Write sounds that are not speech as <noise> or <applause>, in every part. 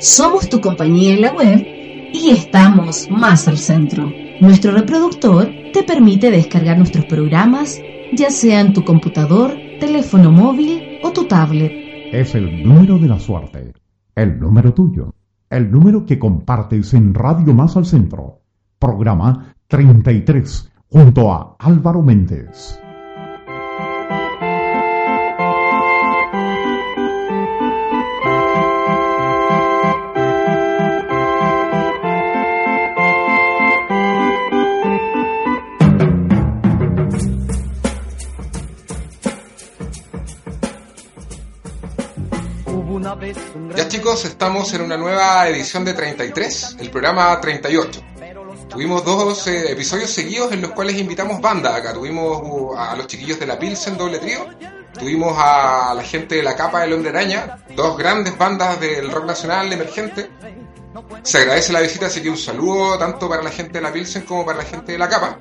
Somos tu compañía en la web y estamos más al centro. Nuestro reproductor te permite descargar nuestros programas, ya sea en tu computador, teléfono móvil o tu tablet. Es el número de la suerte, el número tuyo, el número que compartes en Radio Más al Centro. Programa 33, junto a Álvaro Méndez. Ya chicos, estamos en una nueva edición de 33, el programa 38. Tuvimos dos eh, episodios seguidos en los cuales invitamos bandas acá. Tuvimos uh, a los chiquillos de la Pilsen doble trío, tuvimos a la gente de la Capa del Hombre Araña, dos grandes bandas del rock nacional emergente. Se agradece la visita, así que un saludo tanto para la gente de la Pilsen como para la gente de la Capa.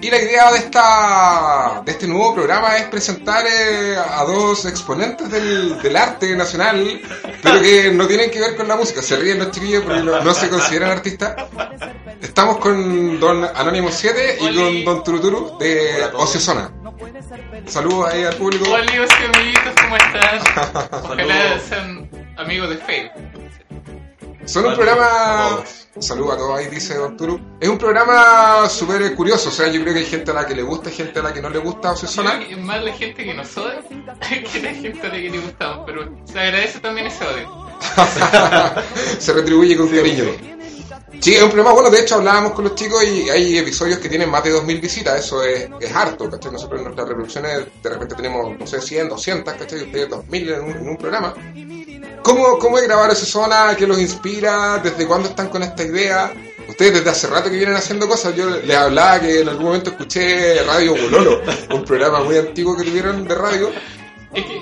Y la idea de esta de este nuevo programa es presentar eh, a dos exponentes del, del arte nacional, pero que no tienen que ver con la música. Se ríen los chiquillos porque no, no se consideran artistas. Estamos con Don Anónimo 7 y con Don Turuturu de Ocio Zona. Saludos ahí al público. Hola amigos y amiguitos, ¿cómo están? <laughs> Ojalá sean amigos de Facebook. Son un programa. Saludos a todos ahí, dice Don Turu. Es un programa súper curioso. O sea, yo creo que hay gente a la que le gusta, gente a la que no le gusta Zona. Es más la gente que nos <laughs> odia que la gente a la que le gustamos, pero se agradece también ese odio. <laughs> Se retribuye con cariño. Sí, es un programa bueno. De hecho, hablábamos con los chicos y hay episodios que tienen más de 2.000 visitas. Eso es, es harto, ¿cachai? Nosotros en nuestras reproducciones de repente tenemos, no sé, 100, 200, ¿cachai? Ustedes 2.000 en un, en un programa. ¿Cómo, ¿Cómo es grabar esa zona? ¿Qué los inspira? ¿Desde cuándo están con esta idea? Ustedes desde hace rato que vienen haciendo cosas. Yo les hablaba que en algún momento escuché Radio Bololo, un programa muy antiguo que tuvieron de radio. Es que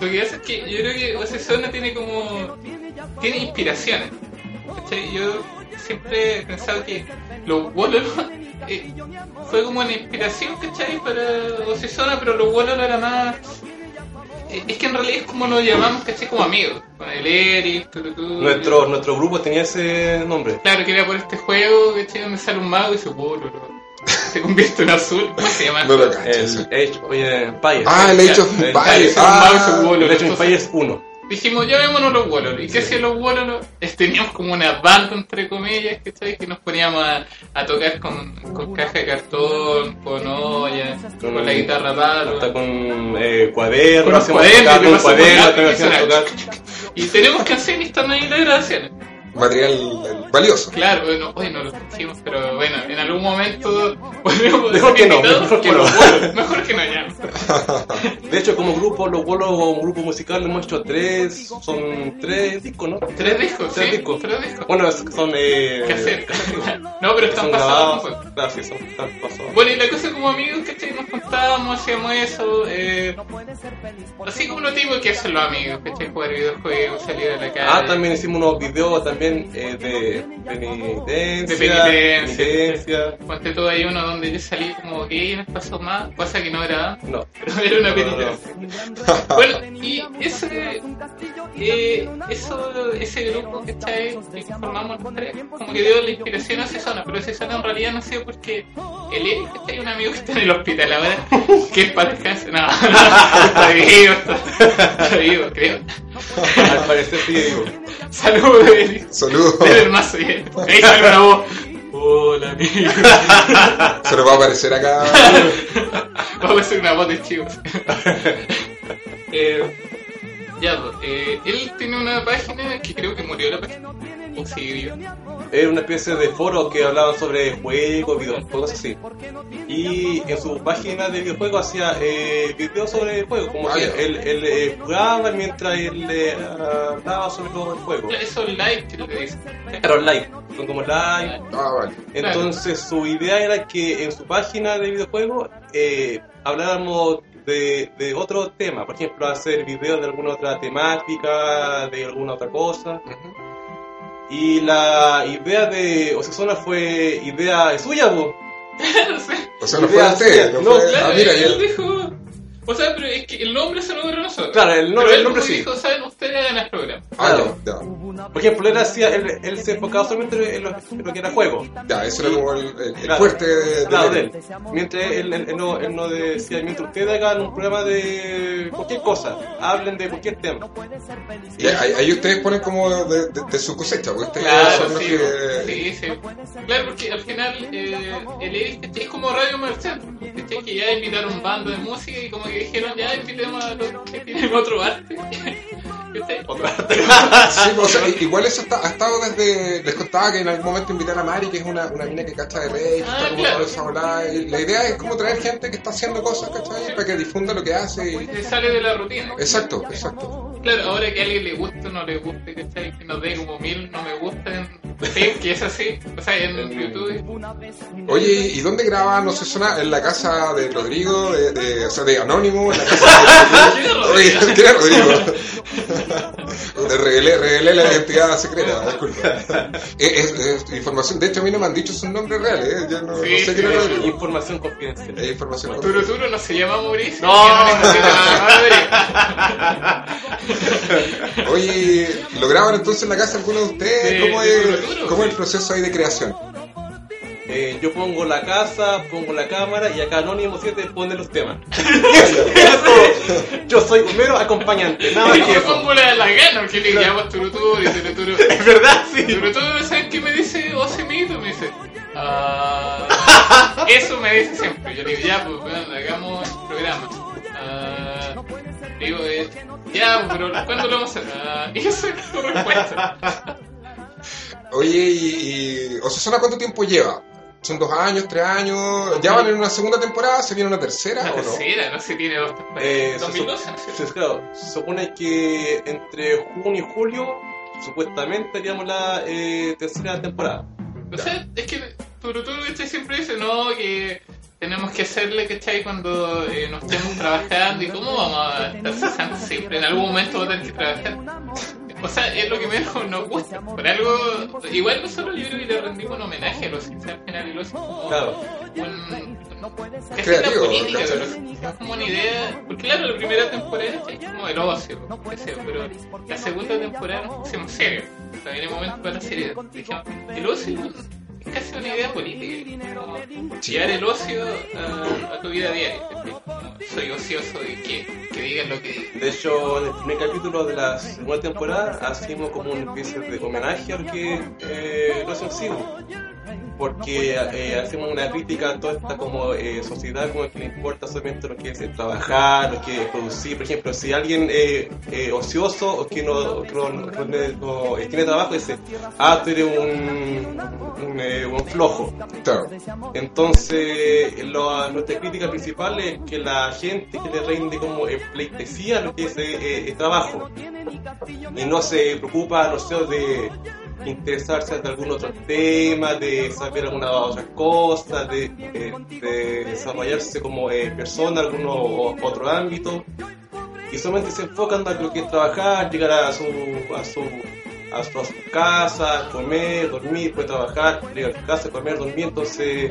lo que pasa es que yo creo que Osesona tiene como. tiene inspiraciones. ¿cachai? Yo siempre he pensado que los Wololos eh, fue como una inspiración, ¿cachai? Para Osesona, pero los Wololos era más. Eh, Es que en realidad es como nos llamamos, ¿cachai? Como amigos. Con el Eric, tú, tú, Nuestro, nuestro grupo tenía ese nombre. Claro, que era por este juego, ¿cachai? Donde sale un mago y dice, Wololo. <laughs> Se convierte en azul. ¿Cómo se llama? No lo cacho. El. Age of Empires. Ah, el Age of Empires. Ah. El Age of Empires 1. Dijimos, llamémonos los Wololos. ¿Y qué hacían los Wololos? Teníamos como una banda, entre comillas, ¿cachai? Que nos poníamos a, a tocar con, con caja de cartón, con olla, con, la guitarra Hasta palo. con eh, cuadernos. Con cuadernos, con cuadernos, y tenemos canciones y están ahí las grabaciones. Material eh, valioso. Claro, bueno, hoy no lo hicimos, pero bueno, en algún momento volvemos Mejor que no, mejor que no. Mejor que no, ya. De hecho, como grupo, los bolos, como grupo musical, hemos hecho tres, son tres discos, ¿no? Tres discos, Tres sí, discos. tres discos. Bueno, son... Eh, ¿Qué hacer? <laughs> No, pero que están pasados. grabados. pues. Claro, sí, son están pasados. Bueno, y la cosa como amigos, ¿cachai? Nos contábamos, hacíamos eso, eh, así como lo tipo que hacen los amigos, ¿cachai? Jugar videojuegos, salir a la calle. Ah, también hicimos unos videos también eh, de penitencia. De penitencia. Ponte todo ahí uno donde yo salí como en el paso más, cosa que no era, No. pero <laughs> era una No, no, no. penitencia. <laughs> Bueno, y ese, eh, eso, ese grupo. Que formamos los tres, como que dio la inspiración a Cesona, pero Cesona en realidad nació porque el. Un amigo que está en el hospital ahora, <laughs> que es para descansar, no, está vivo, está, está vivo, creo. Al parecer sí, digo. Saludos, Eric. Saludos. Del hermoso, ahí sale una voz. Hola, amigo. Se nos va a aparecer acá. <laughs> Vamos a hacer una voz de chivos. eh, ya, eh, él tiene una página que creo que murió la página. Era una especie de foro que hablaba sobre juegos, videojuegos, así. Y en su página de videojuegos hacía eh, videos sobre juegos, como Ah, que ya. él, él eh, jugaba mientras él eh, hablaba sobre todo el juego. Eso live que le dicen. Era live, son como live. Ah, vale. Entonces su idea era que en su página de videojuegos eh, habláramos de, de otro tema, por ejemplo, hacer videos de alguna otra temática, de alguna otra cosa. Y la idea de Osasuna fue idea suya, po. <laughs> no sé. O sea, no Idea fue usted. No, fue... Claro, Ah, mira, él yo... dijo. O sea, pero es que el nombre se lo logró nosotros. Claro, el nombre- Pero el nombre como sí. dijo, ¿saben? ustedes hagan el programa. Ah, Claro. ya, ya. Por ejemplo, él, hacía, él, él se enfocaba solamente en lo, en lo que era juego. Ya, eso era como el, el- el Claro. fuerte de, de Claro, de él. él. Mientras él, él- él no, él no decía, mientras ustedes hagan un programa de cualquier cosa, hablen de cualquier tema. Y ahí, ahí ustedes ponen como de, de- de su cosecha, porque ustedes Claro, son los sí, que... sí, sí. Claro, porque al final eh, el Eric es como Radio ¿cachai? que ya invitaron un bando de música y como que dijeron, ya invitemos a los que tienen <laughs> otro arte. ¿cachai? Otra. Sí, o sea, i- igual eso está- ha estado desde. Les contaba que en algún momento invitar a Mari, que es una, una mina que cacha de rey, que Ah, está como claro. toda esa La idea es como traer gente que está haciendo cosas, ¿cachai? Para que difunda lo que hace. y- Se sale de la rutina. Exacto, exacto. Claro, ahora que a alguien le guste o no le guste, ¿cachai? Que nos dé como mil no me gusta Facebook, que es así, o sea, en YouTube. Oye, ¿y dónde graba? No sé, suena en la casa de Rodrigo, de, de- o sea, de Anónimo, en la casa de Rodrigo. Oye, ¿quién es Rodrigo? <laughs> Revelé, revelé la identidad secreta, disculpa. Es, <laughs> es- es información, de hecho a mí no me han dicho sus nombres reales, ¿eh? yo no, no Sí, sé quién es sí. Rodrigo. Información confidencial. Es información. Turo Turo no se llama Mauricio. No. no. <laughs> Oye, ¿lo graban entonces en la casa alguno de ustedes? Sí, ¿Cómo, es, Turo Turo, ¿Cómo es el proceso ahí de creación? Eh, yo pongo la casa, pongo la cámara y acá Anónimo 7 pone los temas. <laughs> <laughs> yo soy un mero acompañante, nada más que eso. pongo la, la gana, porque le llamo Turo Turo y Turo. Es verdad, sí. Turo, ¿sabes qué me dice Osemito? Me dice, ah, <laughs> eso me dice siempre. Yo le digo, ya, pues, bueno, hagamos el programa. Ah, digo, eh, ya, pues, pero ¿cuándo lo vamos a hacer? Ah, y esa es tu respuesta. Oye, y, y ¿Osasuna cuánto tiempo lleva? ¿Son dos años, tres años? ¿Ya van en una segunda temporada? ¿Se viene una tercera La o no? tercera, no sé, tiene dos temporadas. Eh, se 2012, ¿no es sup- cierto? se- claro, se supone que entre junio y julio, supuestamente haríamos la eh, tercera temporada. O sea, es que Turuturu ¿cachai? siempre dice, no, que tenemos que hacerle, ¿cachai? Cuando eh, nos estemos trabajando y cómo vamos a estar cesantes siempre. En algún momento vamos a tener que trabajar. O sea, es lo que menos <laughs> nos gusta. Por algo, igual nosotros yo creo que le rendimos un homenaje a los Sims al los Claro. un, Creativo, política Sims. Es como una idea, porque claro, la primera temporada es como el ocio, pero la segunda temporada nos pusimos serios. O sea, viene momento para la serie. Dijimos, el ocio es casi una idea política. Como llevar el ocio a, a tu vida diaria. Soy ocioso y que, que digan lo que digan. De hecho, en el primer capítulo de la segunda temporada hacemos como una especie de homenaje a lo que eh, lo. Porque eh, hacemos una crítica a toda esta como eh, sociedad como que le importa solamente lo que es trabajar, lo que es producir. Por ejemplo, si alguien eh, eh, ocioso o que no, que no, no- no, eh, tiene trabajo dice, ah, tú eres un, un, un flojo. Claro. Entonces, lo- nuestra crítica principal es que la gente que le rinde como pleitesía lo que es el trabajo y no se preocupa, no sé, de interesarse de algún otro tema, de saber alguna otra cosa, de, eh, de desarrollarse como eh, persona en algún otro ámbito. Y solamente se enfocan en lo que es trabajar, llegar a su, a su, a su, a su casa, comer, dormir, puede trabajar, llegar a su casa, comer, dormir. Entonces,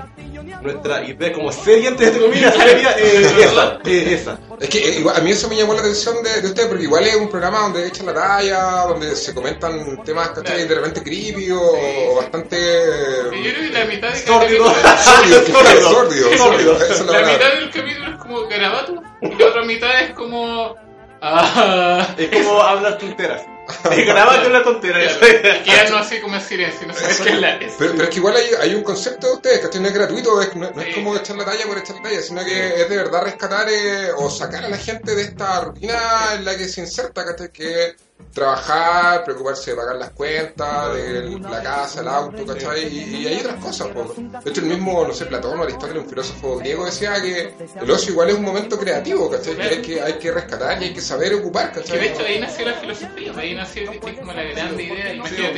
nuestra idea como serie, antes de comida, sería eh, esa, eh, esa. Es que eh, igual, a mí eso me llamó la atención de, de ustedes, porque igual es un programa donde echan la talla, donde se comentan temas, ¿cachai? De repente creepy o, o bastante... Yo creo que la mitad de cada Sórdido. capítulo- <laughs> Sórdido, Sórdido. es la La mitad del capítulo es como garabato y la otra mitad es como. Ah, Es como hablar tonteras. <laughs> Grabate una tontera. claro, y quedarnos así como en silencio, no sabes qué es la. es- Pero, pero es que igual hay, hay un concepto de ustedes, ¿cachai? No es gratuito, es- no, no es como echar la talla por echar la talla, sino que es de verdad rescatar eh, o sacar a la gente de esta rutina en la que se inserta, ¿cachai? Que es trabajar, preocuparse de pagar las cuentas, de la casa, el auto, ¿cachai? Y, y hay otras cosas, po. De hecho, el mismo, no sé, Platón o Aristóteles, un filósofo griego, decía que el ocio igual es un momento creativo, ¿cachai? Que hay que, hay que rescatar y hay que saber ocupar, Que ¿cachai? de hecho ahí nació la filosofía, ahí nació que como la grande idea. Imagínate,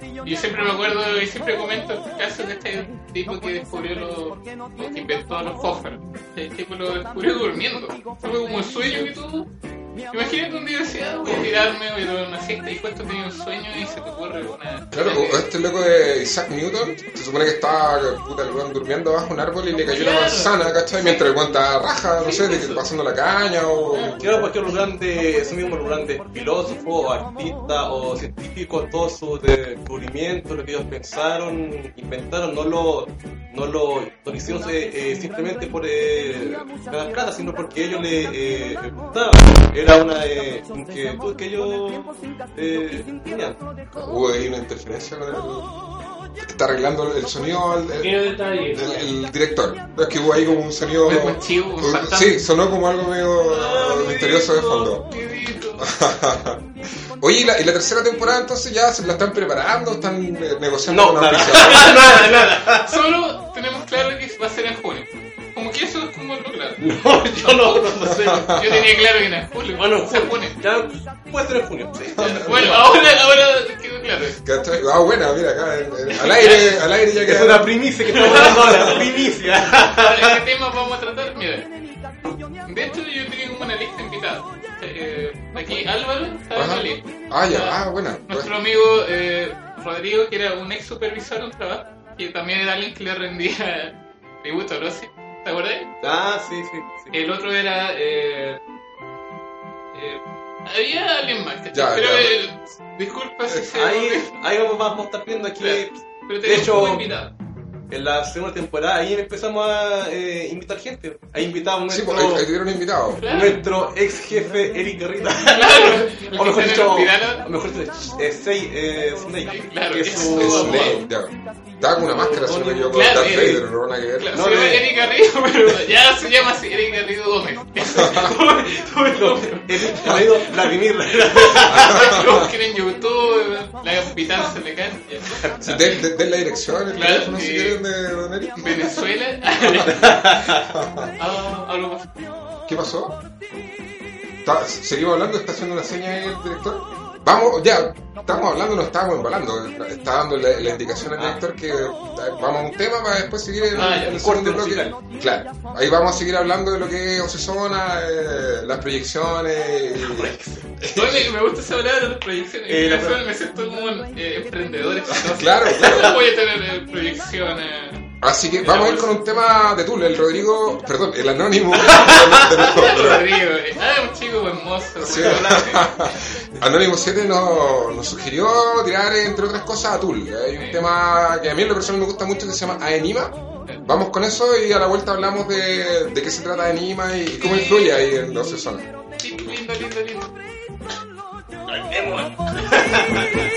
que- yo siempre me acuerdo y siempre comento el caso de este tipo que descubrió los, que inventó los fósforos. El tipo lo descubrió durmiendo. Fue como un sueño que tuvo Imagínate un "Ah, voy a tirarme, voy a tomar una siesta y justo tenía un sueño y se te ocurre una... Claro, o este loco de Isaac Newton, se supone que estaba puta, el durmiendo bajo un árbol y le cayó una Claro. manzana, ¿cachai? Mientras el estaba raja, no sé, de que pasando la caña o... Claro, porque los grandes, esos mismos los grandes filósofos, o artistas o científicos, todos sus descubrimientos, lo que ellos pensaron, inventaron, no lo, no lo, no lo hicieron eh, simplemente por eh, ganar plata, sino porque ellos le eh, les gustaba. Era una eh, inquietud que ellos eh. Hubo ahí una interferencia con el... Está arreglando el sonido el, el- el- el director. Es que hubo ahí como un sonido... Un. Sí, sonó como algo medio misterioso de fondo. <laughs> Oye, ¿y la, y la tercera temporada entonces ya se la están preparando? ¿Están eh, negociando No, con nada. <laughs> nada, nada. Solo tenemos claro que va a ser en junio. Como que eso es como lo claro. No, yo no, no, no sé. Yo tenía claro que era en julio. Bueno, se pone. ya puede ser en junio. sí. Bueno, ahora, ahora quedó claro. ¿Cachai? Ah, buena, mira, acá en- en- al aire, al aire ya Es queda. una primicia que estamos dando ahora, primicia. Ahora, ¿Qué tema vamos a tratar? Mira. De hecho, yo tenía como una lista invitada. Eh, aquí Álvaro estaba en Ajá. la lista. Ah, ya, ah, buena. Nuestro amigo eh, Rodrigo, que era un ex supervisor en un trabajo, que también era alguien que le rendía tributo a Rossi. ¿Te acuerdas? Ah, sí, sí. sí. El otro era. Eh, eh, había alguien más, ¿cachai? Ya, Pero ya. eh, disculpa si se. Ahí, ahí vamos, vamos a estar viendo aquí. Claro. Pero de hecho-. En la segunda temporada, ahí empezamos a eh, invitar gente. Ahí invitamos a Sí, nuestro, pues ahí, ahí tuvieron invitados. Claro. nuestro ex jefe <laughs> Eric Garrita. Claro, <laughs> o mejor dicho, o mejor dicho, eh, Sei, eh, Snake. Claro, que es su Slade, ya. Estaba con una máscara, si no me equivoco, Claro, Darth Vader, no van a ver. Claro, No, se llama no, Eric Garrido, <laughs> pero ya se llama así, Eric Garrido Gómez. Todo el nombre. Eric Garrido Vladimir. Lo busquen en YouTube, la capitán se le cae. Sí, den, la dirección, el Claro, teléfono si eh, de Don Eric. Venezuela. <laughs> Ah, algo más. ¿Qué pasó? ¿Seguimos hablando? ¿Está haciendo una seña ahí el director? Vamos, ya, estamos hablando, no estamos embalando. Está dando la, la indicación al director que eh, vamos a un tema para después seguir en, Ah, el corte segundo bloque. Claro, ahí vamos a seguir hablando de lo que es Ocesona, eh, las proyecciones. y- <laughs> Oye, me gusta esa palabra de las proyecciones. Eh, En la la me siento como un eh, emprendedor <laughs> exitoso. Claro, claro. Voy a tener eh, proyecciones. Así que vamos a ir con un tema de Tool, el Rodrigo, perdón, el anónimo. <laughs> nosotros. Rodrigo. Ah, un chico buen mozo. Sí. Anónimo 7 nos, nos sugirió tirar, entre otras cosas, a Tool. Hay un tema que a mí en lo personal me gusta mucho que se llama Aenima. Vamos con eso y a la vuelta hablamos de, de qué se trata Aenima y cómo influye ahí en los Lindo, lindo, lindo. <laughs>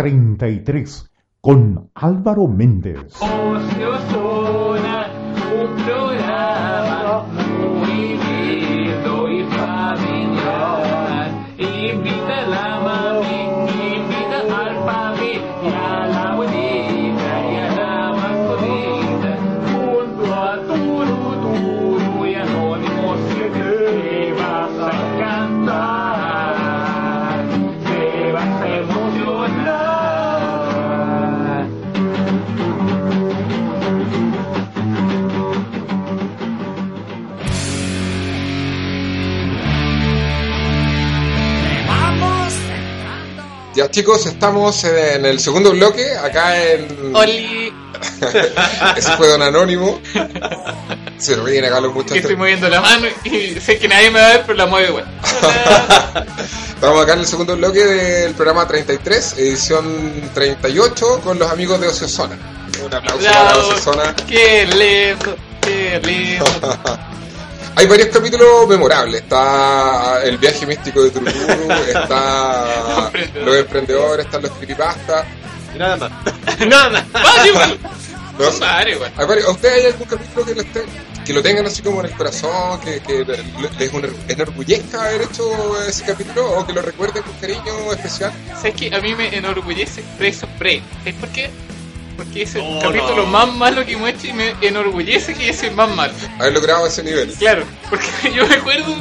33 con Álvaro Méndez. Ocioso. Ya chicos, estamos en el segundo bloque, acá en... ¡Oli! <laughs> Ese fue Don Anónimo. Se lo ríen acá los muchachos. Estoy moviendo la mano y sé que nadie me va a ver, pero la muevo igual. <laughs> Estamos acá en el segundo bloque del programa 33, edición 38, con los amigos de Ociozona. Un aplauso para Ociozona. ¡Qué lindo! ¡Qué lindo! <laughs> Hay varios capítulos memorables. Está el viaje místico de Turuturu, <laughs> está Emprendedor. los emprendedores, están los creepypastas. Nada más. <laughs> nada más. ¡Ah, <laughs> igual! No igual. Hay varios- ¿A ustedes hay algún capítulo que, les te- que lo tengan así como en el corazón, que, que le- les enorgullezca haber hecho ese capítulo o que lo recuerden con cariño especial? ¿Sabes que A mí me enorgullece Prison Break. ¿Sabes por qué? Porque es el capítulo no. más malo que hecho y me enorgullece que es el más malo. Haber logrado ese nivel. Claro, porque <laughs> yo me acuerdo,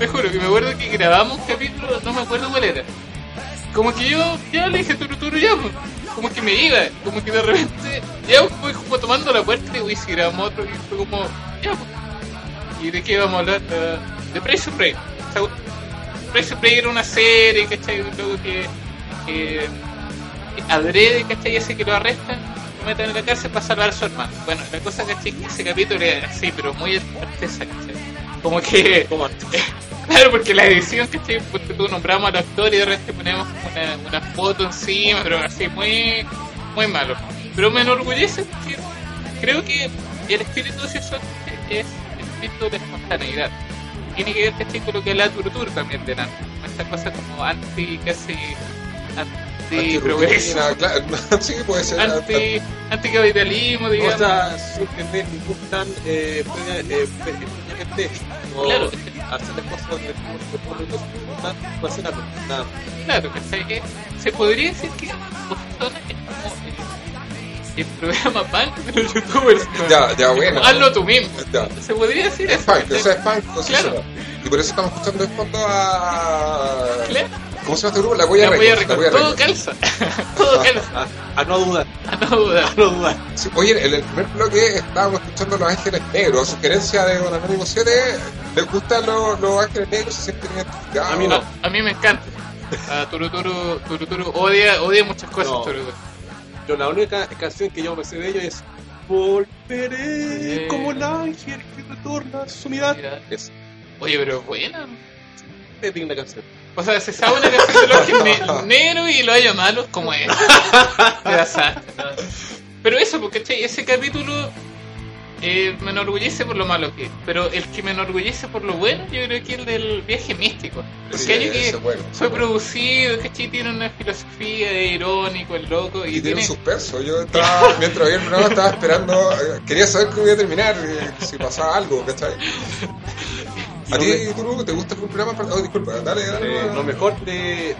me juro que me acuerdo que grabamos un capítulo, no me acuerdo cuál era. Como que yo ya le dije turu turu ya, pues. como que me iba, como que de repente ya fui como tomando la puerta y digo, "¿Y si grabamos otro y fue como, ya pues. ¿Y de qué vamos a hablar? De Prison Break. O sea, Prison Break era una serie, ¿cachai? Luego que, que adrede, ¿cachai? Ese que lo arrestan, lo meten en la cárcel para salvar a su hermano. Bueno, la cosa, ¿cachai? Que ese capítulo era así, pero muy artesa, ¿cachai? Como que... <laughs> Claro, porque la edición, ¿cachai? Porque tú nombramos al actor y de repente ponemos una, una foto encima, pero así muy, muy malo. Pero me enorgullece porque creo que el espíritu de Sison es el espíritu de espontaneidad. Tiene que ver, ¿cachai? Con lo que es la tortura también de Nan. Esta cosa como anti, casi, anti progreso, Antirrutina, claro. sí, puede ser. anti, anticapitalismo, digamos. sea, sin tener ningún plan eh, eh, Claro. hacer las cosas de de puede ser. Nada. Claro. Que se podría decir que el, programa punk <laughs> de los youtubers. Ya, ya, bueno. Hazlo tú mismo. Ya. Se podría decir Es eso. punk, o sea, es punk, o sea, Claro. Y por eso estamos escuchando de fondo a. Claro. ¿Cómo se llama este grupo? La Huella La voy a Records. Huella Todo calza. <laughs> Todo calza. A, a no dudar, A no dudar. a no dudar. Sí, oye, en el primer bloque estábamos escuchando Los Ángeles Negros. A sugerencia de Don Anónimo 7, ¿les gustan los, los Ángeles Negros? ¿Se sienten identificados? A mí no. A mí me encanta. A Turuturu, Turuturu odia, odia muchas cosas. No. Turuturu. Yo la única canción que yo me sé de ellos es Volveré Eh. como el ángel que retorna a su. Es Oye, pero es buena. es digna canción. O sea, se sabe una canción de los que ne- negro y lo haya malos como es. <laughs> Pero eso, porque ese capítulo eh, me enorgullece por lo malo que es. Pero el que me enorgullece por lo bueno, yo creo que es el del viaje místico. Porque Sí, que bueno. fue producido, ¿cachai? Tiene una filosofía de irónico, el loco. Y, Y tiene un suspenso. Yo estaba, mientras veía el programa, estaba esperando. eh, Quería saber cómo iba a terminar, eh, si pasaba algo, ¿cachai? ¿A ti, Turu, te gusta el programa? Oh, disculpa, dale, dale. Eh, lo mejor de,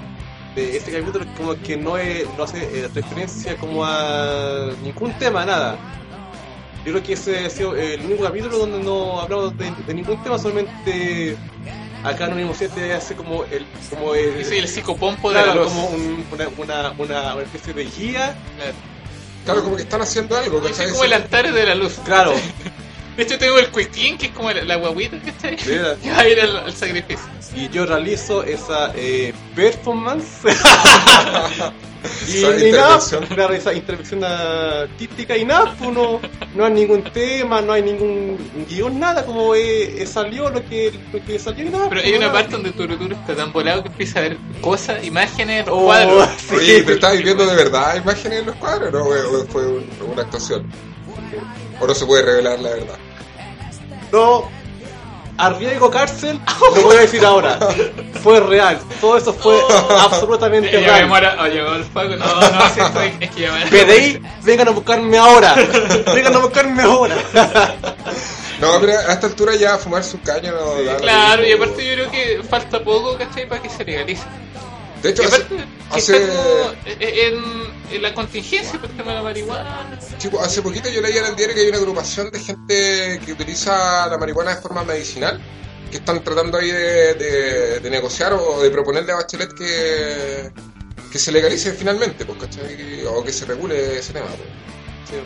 de este capítulo es como que no, es, no hace eh, referencia como a ningún tema, nada. Yo creo que ese ha sido el único capítulo donde no hablamos de, de ningún tema, solamente acá en Unimo 7 hace como el... Como el soy el psicopompo de claro, la luz. como un- una, una, una, una especie de guía. Claro. Como que están haciendo algo, soy como el altar de la luz. Claro, <laughs> De hecho, tengo el cuitín, que es como la, la guaguita que está ahí. Mira. <laughs> Que va a ir al, al sacrificio. y yo realizo esa eh, performance. <laughs> <laughs> y, y nada, esa intervención artística y nada, pues no, no hay ningún tema, no hay ningún guion, nada, como eh, eh, salió lo que, lo que salió y nada. Pero pues, hay una nada. parte donde Turuturu está tan volado que empieza a ver cosas, imágenes, Oh, cuadros. sí. Oye, ¿pero estabas viendo de verdad imágenes en los cuadros no? o fue un- una actuación? ¿O no se puede revelar la verdad? No, a riesgo cárcel, lo voy a decir ahora. Fue real, todo eso fue <laughs> absolutamente real. Paco. No, no, si esto es, que a- PDI, vengan a buscarme ahora. Vengan a buscarme ahora. No, pero a esta altura ya fumar su caño no da lo Claro, y aparte yo creo que falta poco, ¿cachai? Para que se legalice. De hecho, hace, hace- estamos en, en la contingencia por el tema de la marihuana. chico, hace poquito yo leía en el diario que hay una agrupación de gente que utiliza la marihuana de forma medicinal, que están tratando ahí de, de- de negociar o de proponerle a Bachelet que, que se legalice finalmente, pues, ¿cachai? O que se regule ese tema. pues. Yo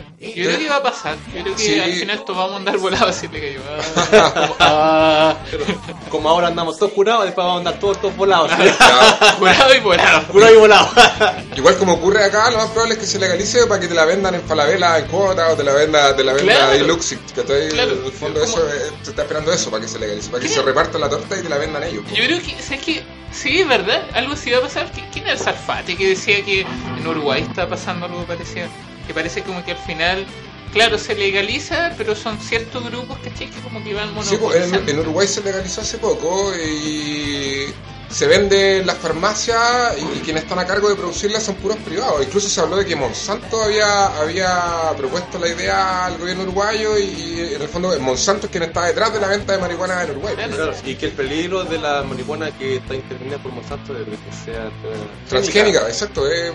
creo que va a pasar. Yo creo que Sí. al final todos vamos a andar volados así de que yo. ah, como, ah, Como ahora andamos todos curados, después vamos a andar todos, todos volados. <laughs> Curado y volado. Curados y volados. <laughs> Igual como ocurre acá, lo más probable es que se legalice para que te la vendan en Falabella en cuota o te la venda, te la venda Claro. en Luxit, ¿cachai? Claro. En el fondo eso eh, se está esperando eso para que se legalice, para que se reparta la torta y te la vendan ellos. Yo creo que, ¿sabes qué? Sí, es verdad, algo sí va a pasar. ¿Qui- ¿Quién era el Zarfate que decía que en Uruguay está pasando algo parecido? Que parece como que al final claro, se legaliza, pero son ciertos grupos, ¿cachai? Que como que van Sí, pues, en, monopolizando. en Uruguay se legalizó hace poco y se vende en las farmacias y, y quienes están a cargo de producirlas son puros privados. Incluso se habló de que Monsanto había, había propuesto la idea al gobierno uruguayo y en el fondo Monsanto es quien está detrás de la venta de marihuana en Uruguay. Claro. Claro, y que el peligro de la marihuana que está intervenida por Monsanto es de que sea eh, Transgénica, exacto. eh.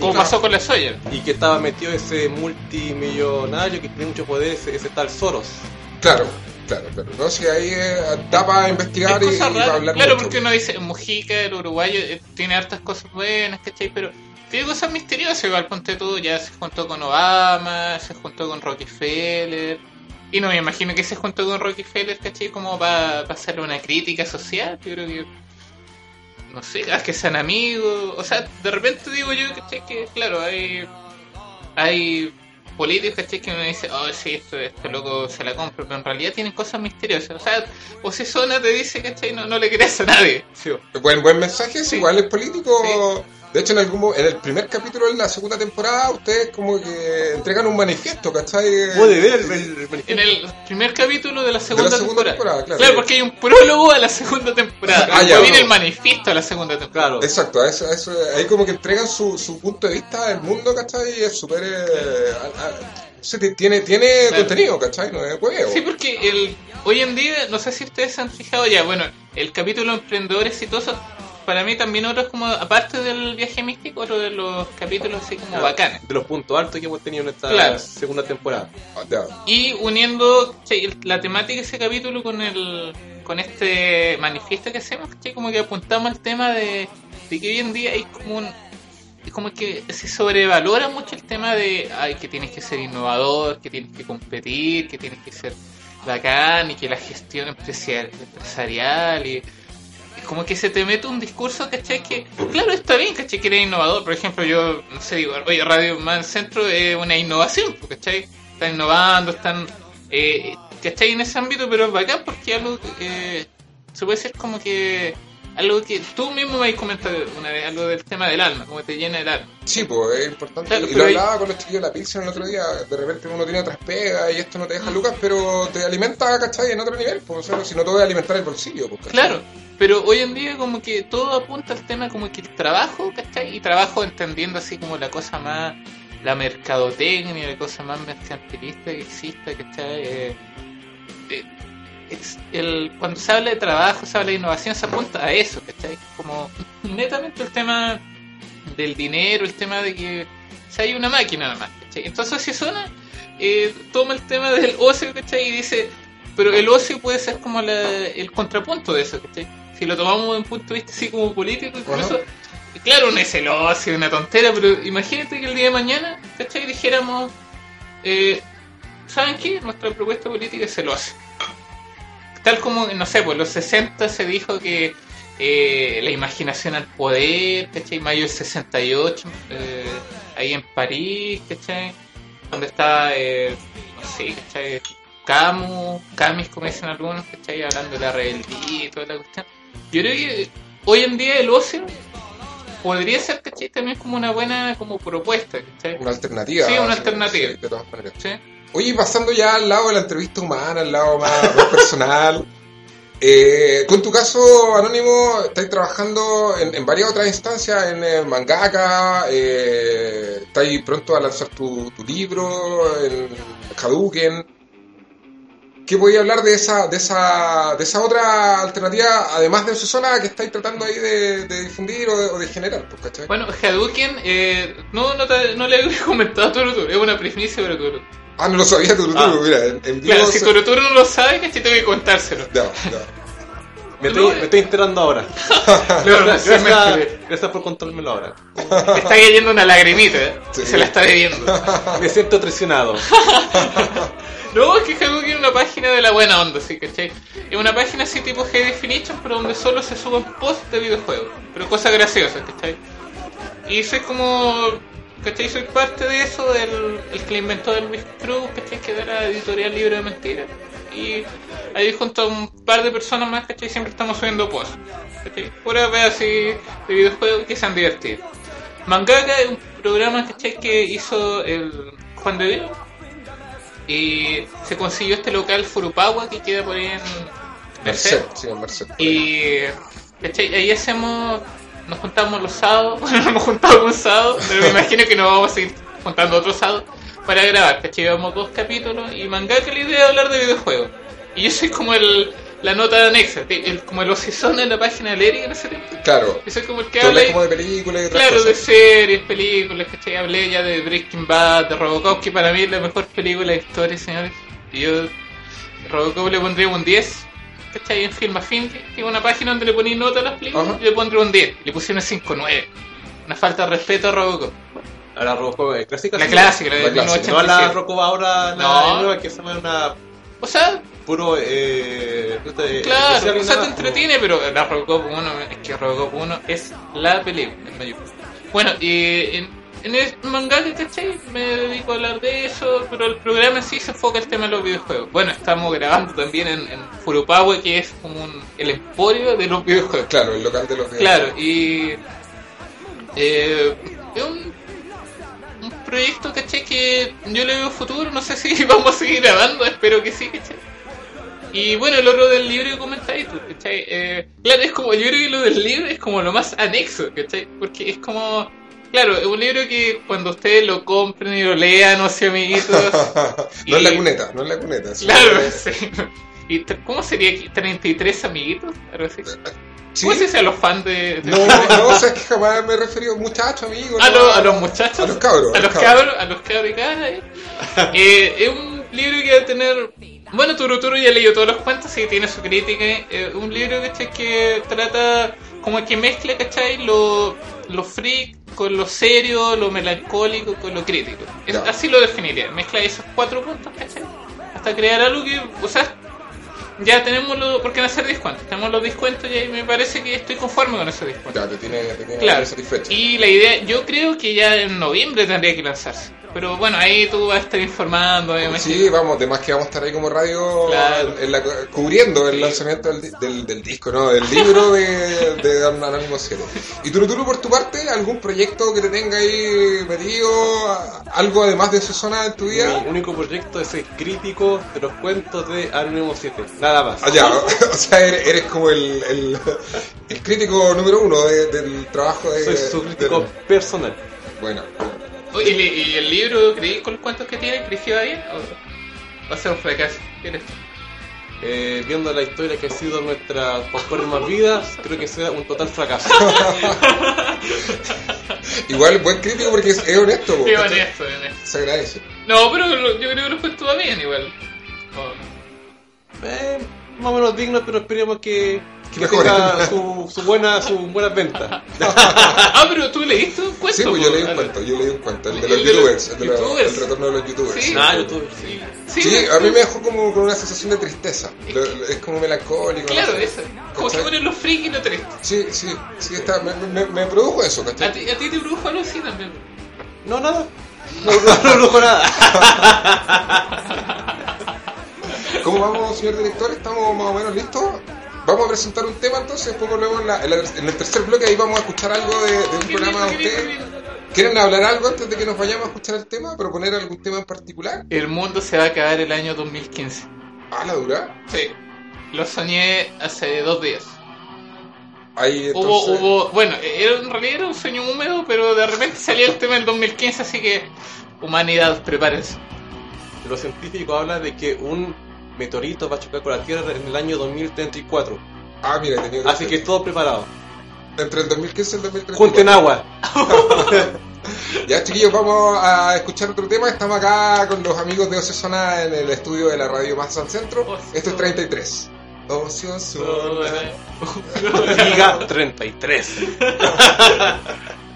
Como pasó con la soya. Y que estaba metido ese multimillonario que tiene mucho poder, ese, ese tal Soros. Claro, claro, claro. ¿no? Si ahí eh, da para investigar y, y para hablar Claro, mucho. porque uno dice, Mujica, el uruguayo, eh, tiene hartas cosas buenas, ¿cachai? Pero tiene cosas misteriosas, igual ponte todo, ya se juntó con Obama, se juntó con Rockefeller. Y no me imagino que se juntó con Rockefeller, ¿cachai? Como para hacerle una crítica social. Yo creo que. No sé, es que sean amigos. O sea, de repente digo yo, ¿cachai? Que claro, hay. Hay políticos, ¿cachai? Que uno dice, oh, sí, esto, este loco se la compra, pero en realidad tienen cosas misteriosas. O sea, Osesona te dice, ¿cachai? No, no le crees a nadie. Sí, Buen, buen mensaje, es Sí. igual es político. De hecho, en, algún, en el primer capítulo de la segunda temporada, ustedes como que entregan un manifiesto, ¿cachai? Puede ver el, En el primer capítulo de la segunda, segunda temporada. temporada, claro. porque hay un prólogo a la segunda temporada. Ah, ya, viene bueno. el manifiesto a la segunda temporada. Claro. Exacto, a eso, a eso, ahí como que entregan su, su punto de vista del mundo, ¿cachai? Y es súper... eh, tiene, tiene Claro. contenido, ¿cachai? No es hueveo. Sí, porque el, hoy en día, no sé si ustedes se han fijado ya, bueno, el capítulo Emprendedor Exitoso, para mí también otro es como, aparte del viaje místico, otro de los capítulos así como bacanes. De los puntos altos que hemos tenido en esta Claro. segunda temporada. Ah. Y uniendo che, el- la temática de ese capítulo con el con este manifiesto que hacemos, che, como que apuntamos al tema de, de que hoy en día hay como un es como que se sobrevalora mucho el tema de ay, que tienes que ser innovador, que tienes que competir, que tienes que ser bacán y que la gestión empresarial, empresarial y como que se te mete un discurso, ¿cachai? Que, claro, está bien, ¿cachai? Que eres innovador. Por ejemplo, yo, no sé, digo, oye, Radio Más Centro es una innovación, pues, ¿cachai? Están innovando, están, eh, ¿cachai? En ese ámbito, pero es bacán porque algo, eh, se puede ser como que, algo que tú mismo me has comentado una vez, algo del tema del alma, como te llena el alma. Sí, pues es importante. Claro, y lo hablaba con los chiquillos de la Pilsen el otro día. De repente uno tiene otras pegas y esto no te deja lucas, pero te alimenta, ¿cachai? En otro nivel, pues, o sea, si no te voy a alimentar el bolsillo, pues. Claro, pero hoy en día como que todo apunta al tema como que el trabajo, ¿cachai? Y trabajo entendiendo así como la cosa más, la mercadotecnia, la cosa más mercantilista que exista, ¿cachai? Eh, eh, es el, cuando se habla de trabajo, se habla de innovación, se apunta a eso, ¿cachai? Como netamente el tema del dinero, el tema de que hay una máquina nada más, ¿cachai? Entonces si suena, eh, toma el tema del ocio, ¿cachai? Y dice, pero el ocio puede ser como la- el contrapunto de eso, ¿cachai? Si lo tomamos de un punto de vista así como político, incluso, claro, no es el ocio, una tontera, pero imagínate que el día de mañana, ¿cachai? Dijéramos, eh, ¿saben qué? Nuestra propuesta política es el ocio. Tal como, no sé, pues los 60 se dijo que eh, la imaginación al poder, ¿cachai? Mayo del 68, eh, ahí en París, ¿cachai? Donde está, eh, no sé, ¿cachai? Camus, Camis, como dicen algunos, ¿cachai? Hablando de la rebeldía y toda la cuestión. Yo creo que hoy en día el ocio podría ser, ¿cachai? También como una buena como propuesta, ¿cachai? Una alternativa. Sí, una alternativa. sí, de todas maneras. ¿Sí? Oye, pasando ya al lado de la entrevista humana, al lado más, <laughs> personal. Eh, en tu caso, Anónimo, estás trabajando en, en varias otras instancias, en eh, mangaka, eh, estás pronto a lanzar tu, libro, en Hadouken. ¿Qué a hablar de esa, de esa, de esa otra alternativa, además de Susona, que estáis tratando ahí de, difundir o de, generar? Pues. Bueno, Hadouken, eh, no, no, te- no le he comentado <laughs> a Turuturu, es una primicia para Turuturu. Ah, no lo sabía tu Ah. mira, en, en Claro, si Turuturu no lo sabe, ¿cachai? Tengo que contárselo. Ya, ya. Me estoy, me estoy enterando ahora. <laughs> No, no, Gracias, por contármelo ahora. Me está cayendo una lagrimita, ¿eh? Sí. se la está bebiendo. Me siento traicionado. <laughs> No, es que Hadouken es una página de la buena onda, ¿sí? ¿cachai? Es una página así tipo High Definition, pero donde solo se suben posts de videojuegos. Pero cosas graciosas, ¿cachai? Y soy como... ¿cachai? Soy parte de eso, del el que le inventó el Luis Cruz, ¿cachai? Que era la editorial libre de mentiras. Y ahí junto a un par de personas más, ¿cachai? Siempre estamos subiendo posts, ¿cachai? Pura vez así de videojuegos que se han divertido. Mangaka es un programa, ¿cachai? Que hizo el Juan de Dios, Y se consiguió este local Furupawa que queda por ahí en Merced, sí, en Merced. Y ¿cachai? ahí hacemos, nos juntamos los sábados, <laughs> bueno, nos hemos juntado un sábado, pero me imagino que nos vamos a seguir juntando otro sábado para grabar, ¿cachai? Llevamos dos capítulos y Mangaka la idea de hablar de videojuegos. Y yo soy como el, la nota de anexa, el- como el ocesón en la página de Eric en ese tiempo. Claro. Yo soy como el que habla como de películas y otras Claro, de series, películas, ¿cachai? Hablé ya de Breaking Bad, de Robocop, que para mí es la mejor película de la historia, señores. Y yo Robocop le pondría un 10, ¿cachai? En Film Affinity, que es una página donde le poní nota a las películas, Ajá. y le pondría un 10. Le pusieron 5-9. Una falta de respeto a Robocop. A la Robocop eh, clásica. La sí. clásica, la de La clásica. No a la 1987. Robocop ahora, la No. nueva que se llama una O sea, puro. Eh, claro, o sea, te nada, entretiene, pero la Robocop 1, es que Robocop 1 es la película. en mayúscula. Bueno, y en, en el manga, ¿cachai? Me dedico a hablar de eso, pero el programa en sí se enfoca el tema de los videojuegos. Bueno, estamos grabando también en, en que es como un- el emporio de los videojuegos. Claro, el local de los Claro, y eh, es un, un proyecto, ¿cachai? Que yo le veo futuro, no sé <laughs> si vamos a seguir grabando, espero que sí, ¿cachai? Y bueno, el del libro que comentáis tú, ¿cachai? Eh, claro, es como, yo creo que lo del libro es como lo más anexo, ¿cachai? Porque es como, claro, es un libro que cuando ustedes lo compren y lo lean, o sea, amiguitos, <laughs> no es la y- cuneta, no es la cuneta. claro, sí. ¿Y cómo sería aquí? ¿33 amiguitos? Algo así. Sí. ¿Cómo se dice a los fans de, de No, no, o sea, es que jamás me he referido muchachos, amigos. a, no, los- a los muchachos, A los cabros. a los cabros, a los cabros y eh. <laughs> Eh, es un libro que va a tener. Bueno, Turuturu ya leyó todos los cuentos, sí, tiene su crítica. eh, un libro ¿cachai? que trata como que mezcla, ¿cachai? Lo, lo freak con lo serio, lo melancólico con lo crítico. Es- así lo definiría. Mezcla esos cuatro puntos, ¿cachai? Hasta crear algo que, o sea, ya tenemos los. Porque van a ser descuentos. Tenemos los descuentos y ahí me parece que estoy conforme con esos descuentos. Ya, te tiene, te tiene Claro. satisfecho. Y la idea, yo creo que ya en noviembre tendría que lanzarse. Pero bueno, ahí tú vas a estar informando, obviamente. Sí, vamos, además que vamos a estar ahí como radio Claro. en la- cubriendo el lanzamiento del, di- del, del disco, ¿no? Del libro de, de Anónimo 7. Y Turuturu, por tu parte, algún proyecto que te tenga ahí metido, algo además de esa zona en tu vida? Mi único proyecto es ser crítico de los cuentos de Anonymous 7. Nada más. Ah, ya, <laughs> o sea, eres, eres como el, el, el crítico número uno de- del trabajo de... Soy su crítico del- personal. bueno, ¿y, y el libro, creí con los cuentos que tiene, creí que va bien? ¿O va a ser un fracaso? ¿Qué eres tú? Eh, viendo la historia que ha sido nuestras más <laughs> vidas, creo que sea un total fracaso. <laughs> igual buen crítico porque es, es honesto, ¿cachai? honesto, honesto. se agradece. No, pero lo- yo creo que los cuentos va bien igual. Oh. Eh, más o menos digno, pero esperemos que, que Mejore. tenga su, su buena, su buenas ventas. <laughs> Ah, pero tú leíste un cuento. Sí, pues yo leí un cuento, yo leí un cuento, el de El los de los youtubers, el, de los- youtubers. el retorno de los youtubers. Sí. Ah, YouTube. Sí, Sí, sí, a mí me dejó como con una sensación de tristeza. Es como melancólico. no Claro, sé. eso. Como que ponen los friki y lo triste. Sí, sí, sí, está, me, me, me produjo eso, ¿A ¿cachai? ti, a ti te produjo algo así también? No, nada. No, no, no, no, no, nada. <laughs> ¿Cómo vamos, señor director? ¿Estamos más o menos listos? Vamos a presentar un tema entonces, después volvemos en, la- en la- en el tercer bloque, ahí vamos a escuchar algo de, de un programa de ustedes. ¿Quieren hablar algo antes de que nos vayamos a escuchar el tema? ¿Proponer algún tema en particular? El mundo se va a acabar el año 2015. Ah, la dura. Sí. Lo soñé hace dos días. Ahí Hubo, entonces... hubo, bueno, era, en realidad era un sueño húmedo, pero de repente <laughs> salió el tema del 2015, así que humanidad, prepárense. Los científicos hablan de que un meteorito va a chocar con la Tierra en el año 2034. Ah, mira, he tenido otro Así que todo preparado. Entre el 2015 y el 2034. Junten agua. <laughs> Ya, chiquillos, vamos a escuchar otro tema. Estamos acá con los amigos de Ociosona en el estudio de la radio más al centro. Ocio. Esto es 33. Ociosona. Diga 33.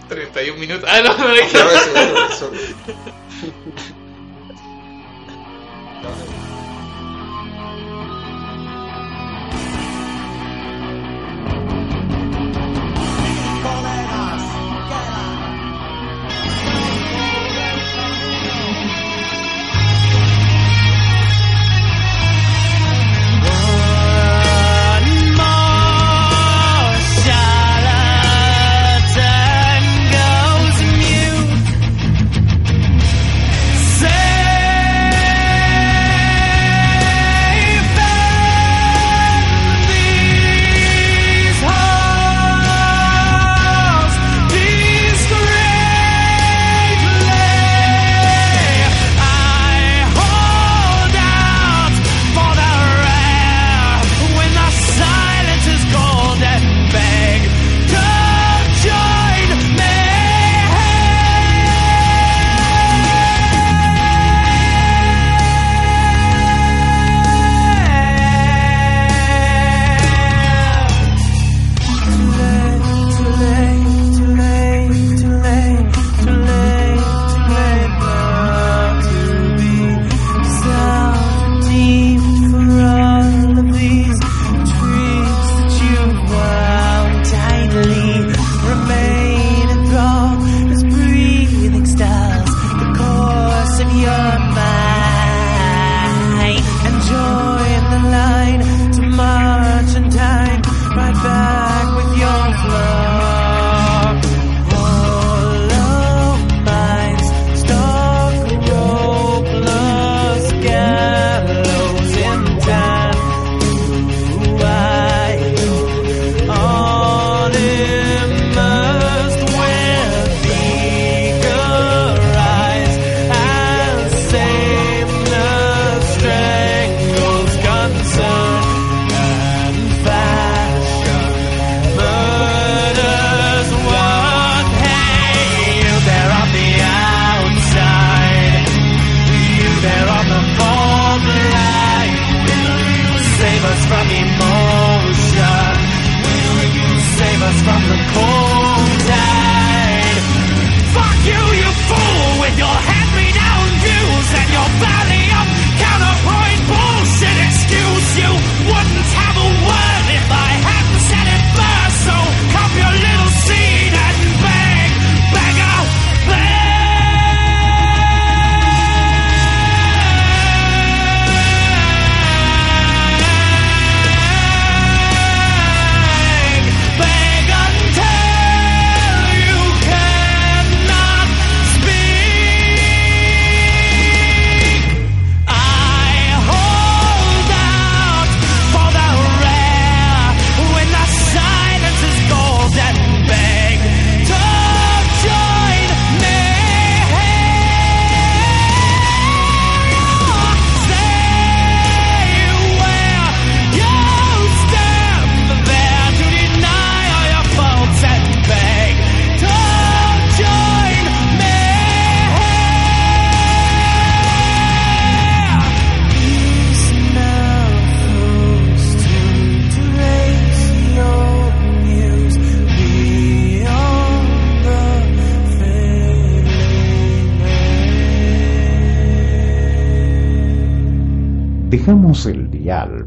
31 <laughs> minutos. Ah, no, no, no,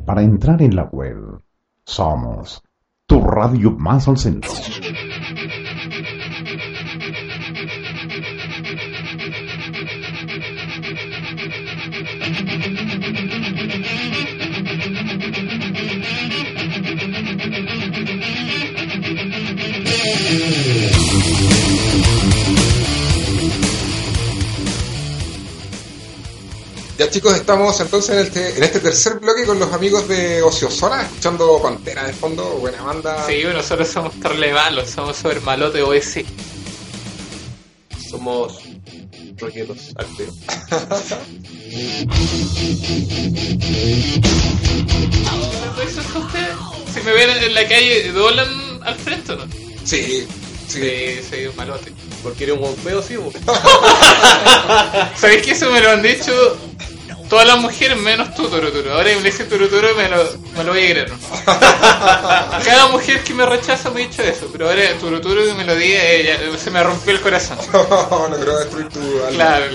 Para entrar en la web. Somos tu radio más al. Chicos, estamos entonces en este, en este tercer bloque con los amigos de Ociosona, escuchando Pantera de fondo, buena banda. Sí, bueno, nosotros somos malos, somos super malote OS. Somos rockeros al tiro. ¿Eso es <laughs> usted? Si me ven en la calle, ¿doblan al frente o no? Sí, sí. Sí, soy un malote. Porque eres un feo, sí, vos. <laughs> ¿Sabéis que eso me lo han dicho todas las mujeres menos tú, Turuturo? Ahora que me dice Turuturo me lo, me lo voy a creer. <laughs> Cada mujer que me rechaza me ha dicho eso, pero ahora Turuturo que me lo diga, eh, ya, se me rompió el corazón. <laughs> no quiero destruir tu alma. Claro,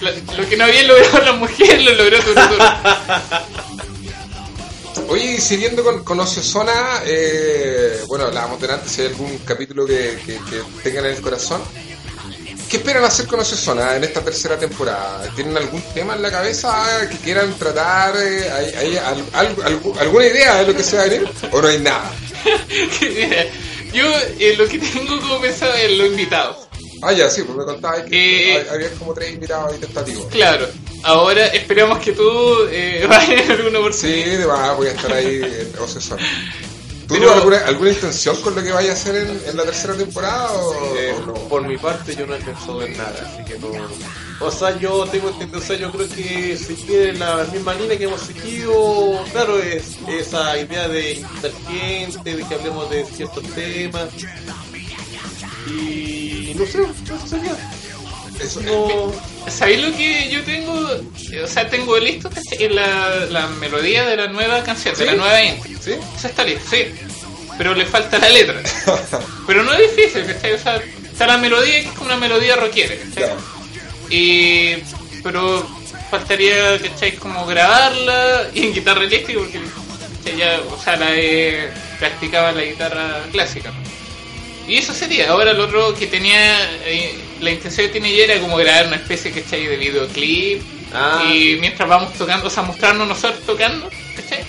lo, lo que no habían logrado las mujeres lo logró Turuturo. Oye, y siguiendo con, con Ociosona, eh, bueno, hablábamos delante si hay algún capítulo que, que- que tengan en el corazón. ¿Qué esperan hacer con Ociosona en esta tercera temporada? ¿Tienen algún tema en la cabeza que quieran tratar? Eh, ¿Hay, hay al- al- algu- alguna idea de lo que se va a venir? ¿O no hay nada? <laughs> Yo eh, lo que tengo como pensado es lo invitado. Ah, ya, sí, pues me contabas que Eh, había como tres invitados tentativos. Claro, ahora esperamos que tú eh, <laughs> vayas en alguna por Sí, más, voy a estar ahí en Ociosona. ¿Tú Pero- alguna, alguna intención con lo que vaya a hacer en, en la tercera temporada o, Eh, o no? por mi parte yo no he pensado en nada, así que no... O sea, yo tengo entendido, o sea, yo creo que se quiere la misma línea que hemos seguido, claro, es esa idea de invitar gente, de que hablemos de ciertos temas, y no sé, eso sería. Eso, ¿Sabéis lo que yo tengo? O sea, tengo listo la, la melodía de la nueva canción, de la nueva intro. ¿Sí? Esa está lista, sí. Pero le falta la letra. <laughs> Pero no es difícil, ¿cachai? O sea, está la melodía que es como una melodía rockera, ¿cachai? Y, pero faltaría, ¿cachai? Como grabarla y en guitarra eléctrica porque ¿cachai? ya, o sea, la he practicaba la guitarra clásica. ¿no? Y eso sería. Ahora lo otro que tenía, eh, la intención que tenía yo era como grabar una especie, ¿cachai? De videoclip. Ah. Y mientras vamos tocando, o sea, mostrarnos nosotros tocando, ¿cachai?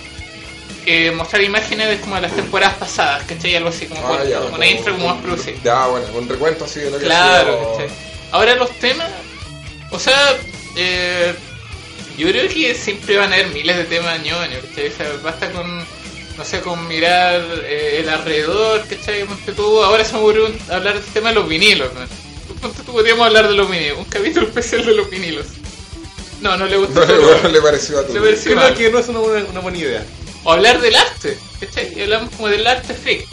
Eh, mostrar imágenes de como de las temporadas pasadas, ¿cachai? Algo así, como Ah, ya, una intro como más producida. Ya, bueno, un recuento así de lo que Claro, sido- ¿cachai? Ahora los temas, o sea, eh, yo creo que siempre van a haber miles de temas ñoños, ¿cachai? O sea, basta con, no sé, con mirar eh, el alrededor, ¿cachai? Ahora se me ocurrió hablar del tema de los vinilos, ¿no? Ponte tú, podríamos hablar de los vinilos, un capítulo especial de los vinilos. No, no le gustó. No, le pareció a tu. Le pareció creo mal. que no es una buena, una buena idea. O hablar del arte, ¿cachai? Y hablamos como del arte freak.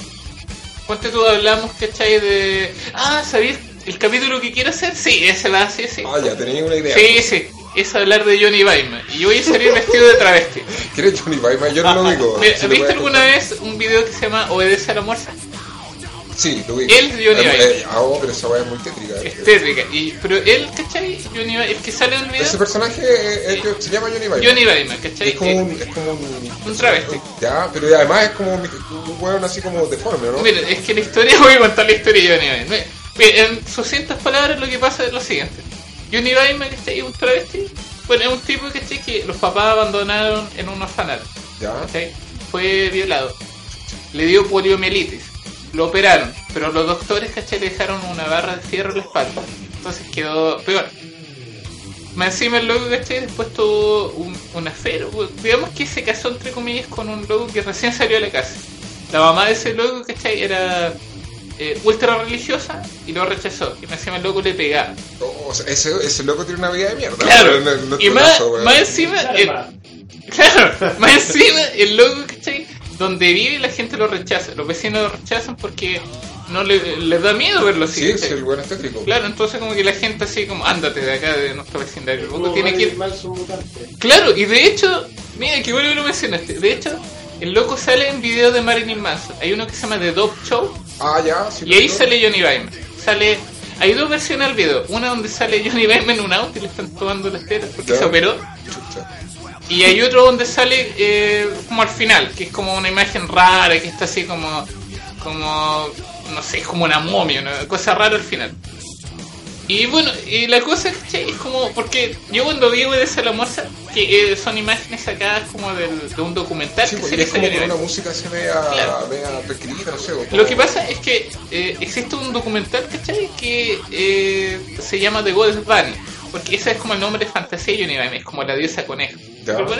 Ponte tú, hablamos, ¿cachai? De. Ah, ¿sabías el capítulo que quiero hacer? Sí, ese va así, sí. Ah, ya, tenía una idea. Sí, sí. Es hablar de Johnny Weissman. Y yo voy a salir vestido de travesti. <laughs> ¿Quién es Johnny Weissman? Yo no lo digo. Lo ¿Viste alguna vez un video que se llama Obedece a la muerte? Sí, lo digo. Él es Johnny Weissman. Ah, oh, pero esa weá es muy tétrica. Es tétrica. Y, pero él, ¿cachai? Johnny el que sale en el video. Ese personaje eh, el que se llama Johnny Weissman. Johnny Weissman, ¿cachai? Es como Eh, un. Es como un, un travesti. Ya, pero además es como un, un weón así como deforme, ¿no? Mira, es que la historia, <laughs> voy a contar la historia de Johnny Weissman. Mira, en sucintas palabras lo que pasa es lo siguiente. Johnny Weissman, ¿cachai? Un travesti. Bueno, es un tipo, ¿cachai? Que los papás abandonaron en un orfanato. Ya. ¿cachai? Fue violado. Le dio poliomielitis. Lo operaron, pero los doctores, ¿cachai? Le dejaron una barra de fierro en la espalda. Entonces quedó peor. Más encima el loco, ¿cachai? Después tuvo un, un afero. Digamos que se casó, entre comillas, con un loco que recién salió de la casa. La mamá de ese loco, ¿cachai? Era eh, ultra religiosa y lo rechazó. Y más encima el loco le pegaba. O sea, ese, ese loco tiene una vida de mierda. Claro, No- no y más, caso, weón. más encima, el, <laughs> claro, más encima el loco, ¿cachai? Donde vive la gente lo rechaza, los vecinos lo rechazan porque no le, les da miedo verlo así. Sí, sí, el weón es tétrico. Claro, entonces como que la gente así como, ándate de acá, de nuestro vecindario. El tiene que ir... Claro, y de hecho, mira, que bueno que lo mencionaste. De hecho, el loco sale en videos de Marilyn Manson. Hay uno que se llama The Dope Show Ah, ya, sí. y ahí sale Johnny Weissman. Sale... Hay dos versiones del video. Una donde sale Johnny Weissman en un auto y le están tomando las tetas porque Ya. se operó. Chucha. Y hay otro donde sale eh, como al final, que es como una imagen rara, que está así como, como, no sé, es como una momia, una cosa rara al final. Y bueno, y la cosa es que es como, porque yo cuando vi de la Morsa, que eh, son imágenes sacadas como del- de un documental Sí, que pues, se es hizo como en con una Universo. música así media, Claro. media reescrita, no sé. o Lo que pasa es que eh, existe un documental, ¿cachai? Que eh, se llama The Goddess Bunny. Porque ese es como el nombre de fantasía Unibime, es como la diosa conejo. Esto.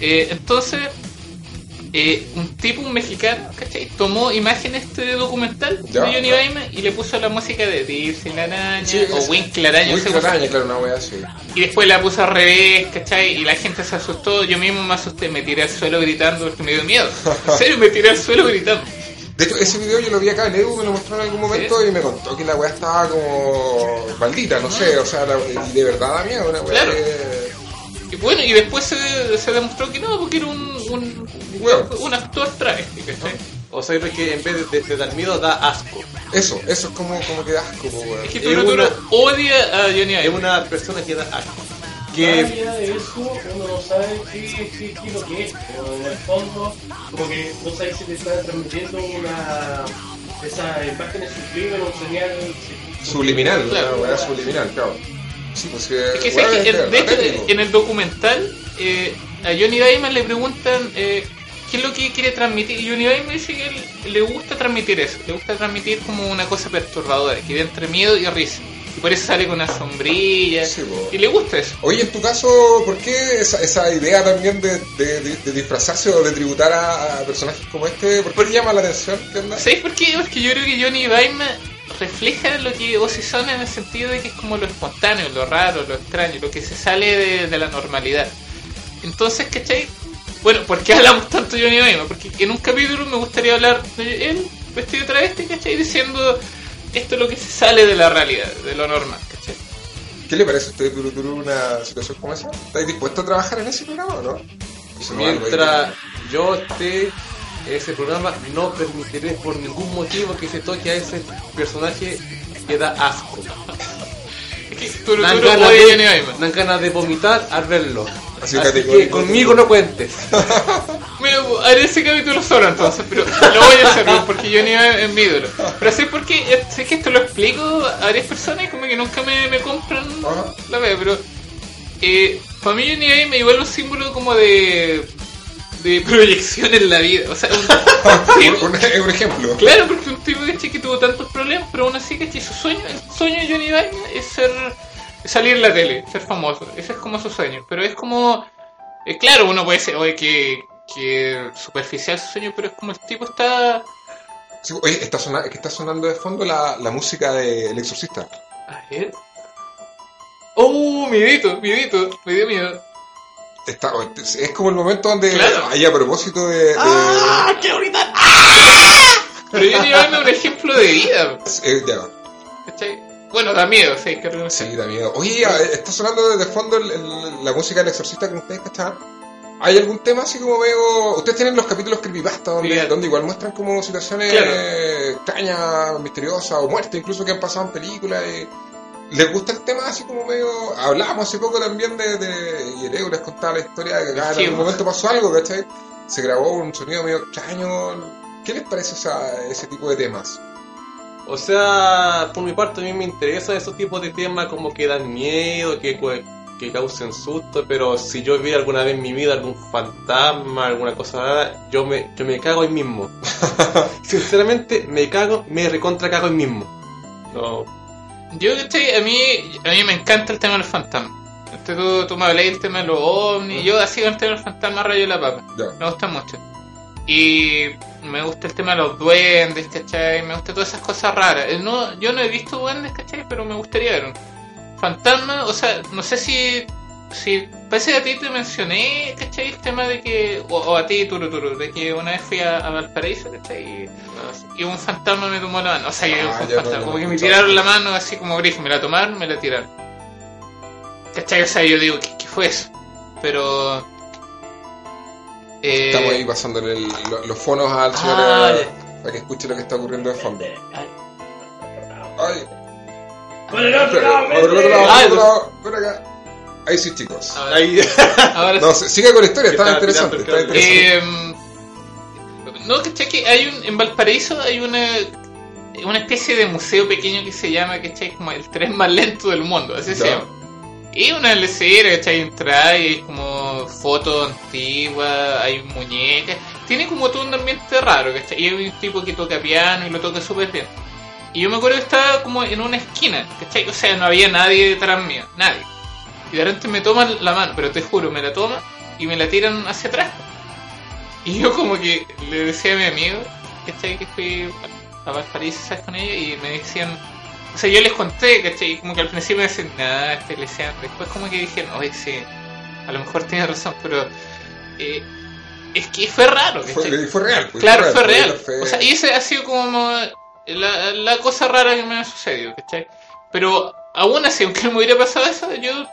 Eh, entonces, eh, un tipo, un mexicano, ¿cachai? Tomó imágenes de este documental Ya, de ya. Unibime y le puso la música de Dirce la araña Sí, o Wink la araña. Wink la araña, claro, una wea así. Y después la puso al revés, ¿cachai? Y la gente se asustó. Yo mismo me asusté, me tiré al suelo gritando porque me dio miedo. <laughs> En serio, me tiré al suelo gritando. De hecho, ese video yo lo vi acá en Edu, me lo mostró en algún momento y me contó que la weá estaba como maldita, no sé, o sea, la- y de verdad da miedo, una weá Claro. que- Y bueno, y después se, se demostró que no, porque era un, un, un actor travesti, ¿cachai? O sea, que en vez de, de dar miedo, da asco. Eso, eso es como, como que da asco, po, weón. Es que Es Turo una- odia a Johnny Es Ive. una persona que da asco. Más Que allá de eso, uno no sabe qué, qué, qué es lo que es, pero en el fondo, como que no sabes si te está transmitiendo una. Esas imágenes sublimes o un señal. Subliminal, Claro. una weá subliminal, claro. Sí, pues que. Es que, de hecho, en el documental, eh, a Johnny Diamond le preguntan eh, qué es lo que quiere transmitir. Y Johnny Diamond dice que él le gusta transmitir eso. Le gusta transmitir como una cosa perturbadora, que da entre miedo y risa. Y por eso sale con una sombrilla. Sí, y le gusta eso. Oye, en tu caso, ¿por qué esa, esa idea también de, de- de- de disfrazarse o de tributar a, a personajes como este? ¿Por qué llama la atención? ¿Sabes por qué? Porque yo creo que Johnny Diamond refleja lo que Ozzy son en el sentido de que es como lo espontáneo, lo raro, lo extraño, lo que se sale de, de la normalidad. Entonces, ¿cachai? Bueno, ¿por qué <laughs> hablamos tanto de Johnny Diamond? Porque en un capítulo me gustaría hablar de él vestido travesti, ¿cachai? Diciendo esto es lo que se sale de la realidad, de lo normal, ¿cachai? ¿Qué le parece a usted, Turu Turu, una situación como esa? ¿Estáis dispuesto a trabajar en ese programa o no? Mientras yo esté ese programa, no permitiré por ningún motivo que se toque a ese personaje que da asco. Es que Turu Dan Turu ganas, de, dan ganas de vomitar al verlo. Así Así, que conmigo no cuentes. <laughs> Mira, haré ese capítulo solo entonces, pero lo voy a hacer porque yo ni es mi ídolo. Pero sé porque, sé que esto lo explico a varias personas y como que nunca me, me compran la vez, pero eh, para mí Johnny me igual un símbolo como de de proyección en la vida. O sea, un, <laughs> un tipo- Un, un ejemplo. Claro, porque un tipo ¿cachai? que tuvo tantos problemas, pero aún así, ¿cachai? Su sueño, el sueño de Johnny Ive es ser salir en la tele, ser famoso. Ese es como su sueño. Pero es como, eh, claro, uno puede decir, oye, que, que superficial su sueño, pero es como el tipo está... Sí, oye, está sonando, que está sonando de fondo la, la música de El Exorcista. A ver. Oh, miedito, miedito, me dio miedo. Está, es como el momento donde, Claro. ahí a propósito de... de- Pero Johnny Ive es un ejemplo de vida, eh, ya, ¿cachai? Bueno, da miedo, sí, que no sí, da miedo. Oye, eh, está sonando de fondo el- el- la música del Exorcista que ustedes cachan. ¿Hay algún tema así como medio... Ustedes tienen los capítulos creepypasta donde, donde igual muestran como situaciones Claro. extrañas, misteriosas o muertes incluso que han pasado en películas. y- ¿Les gusta el tema así como medio...? Hablábamos hace poco también de... de y el Euro les contaba la historia de que en Sí, algún pues. momento pasó algo, ¿cachai? Se grabó un sonido medio extraño. ¿Qué les parece esa- ese tipo de temas? O sea, por mi parte a mí me interesan esos tipos de temas como que dan miedo, que, que causen susto, pero si yo vi alguna vez en mi vida algún fantasma, alguna cosa rara, yo me, yo me cago ahí mismo. <laughs> Sinceramente, me cago, me recontra cago ahí mismo. No, Yo, ¿cachai? A mí, a mí me encanta el tema de los fantasmas. Este, tú, tú me habláis del tema de los ovnis. Yo así con el tema de los fantasmas rayo la papa. Ya. Me gusta mucho. Y me gusta el tema de los duendes, ¿cachai? Me gusta todas esas cosas raras. Eh, No, yo no he visto duendes, ¿cachai? Pero me gustaría ver un fantasma. O sea, no sé si... si parece que a ti te mencioné, ¿cachai? El tema de que... O, o a ti, Turu Turu, de que una vez fui a, a Valparaíso, ¿cachai? Y, y un fantasma me tomó la mano. O sea, que Ah, un fantasma. no, como que me tiraron la mano así como grifo. Me la tomaron, me la tiraron. ¿Cachai? O sea, yo digo, ¿qué, qué fue eso? Pero... eh, Estamos ahí pasándole el- lo- los fonos al señor Ah, eh, para que escuche lo que está ocurriendo de fondo. Ay, Por el otro lado, por el otro lado, por acá. Ahí sí, chicos. Ahora, Ahí, <laughs> ahora No, se- siga con la historia, estaba Está interesante. el interesante. Eh, no, ¿cachai? Que hay un, en Valparaíso hay una, una especie de museo pequeño que se llama, ¿cachai? Como el tren más lento del mundo, así se Ya. llama. Y una lecera, ¿cachai? Entra y hay como fotos antiguas, hay muñecas. Tiene como todo un ambiente raro, ¿cachai? Y hay un tipo que toca piano y lo toca súper bien. Y yo me acuerdo que estaba como en una esquina, ¿cachai? O sea, no había nadie detrás mío, nadie. Y de repente me toman la mano, pero te juro, me la toman y me la tiran hacia atrás. Y yo como que le decía a mi amigo, ¿cachai? Que fui a Valparaíso, ¿sabes? Con ella y me decían... O sea, yo les conté, ¿cachai? Y como que al principio me decían, nada, este leseando. Después como que dijeron, oye, sí, a lo mejor tiene razón, pero... eh, es que fue raro, ¿cachai? Fue, fue real. pues, Claro, fue real. fue- O sea, y ese ha sido como la, la cosa rara que me ha sucedido, ¿cachai? Pero aún así, aunque me hubiera pasado eso, yo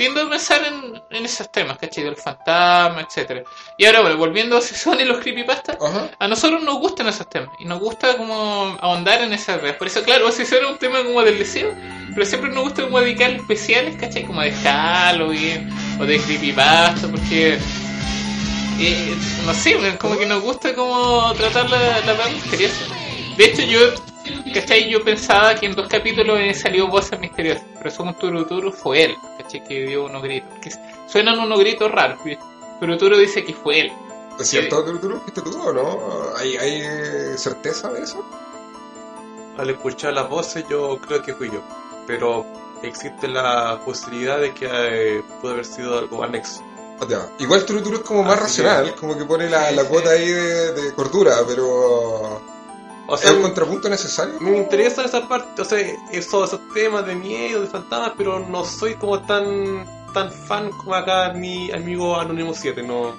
tiendo a pensar en, en esos temas, ¿cachai? Del fantasma, etcétera. Y ahora, bueno, volviendo a Sesón y los creepypastas, Ajá. a nosotros nos gustan esos temas y nos gusta como ahondar en esas redes. Por eso, claro, si eso era un tema como del deseo, pero siempre nos gusta como dedicar especiales, ¿cachai? Como de Halloween o de creepypasta, porque eh, no sé, como que nos gusta como tratar la, la misteriosa. De hecho, yo, ¿cachai? Yo pensaba que en dos capítulos salido voces misteriosas, pero son un turuturu fue él, ¿cachai? Que dio unos gritos. Que suenan unos gritos raros. Turuturu dice que fue él. ¿Es cierto, tú, fuiste tú o no? ¿Hay, ¿Hay certeza de eso? al escuchar las voces yo creo que fui yo. Pero existe la posibilidad de que eh, pudo haber sido algo anexo. Ah. Igual Turuturu es como más Así racional, como que pone la, la cuota ahí de, de cordura, pero... O ¿Es sea, un contrapunto necesario? me interesa esa parte, o sea, eso, esos temas de miedo, de fantasmas, pero no soy como tan tan fan como acá mi amigo Anónimo 7, no.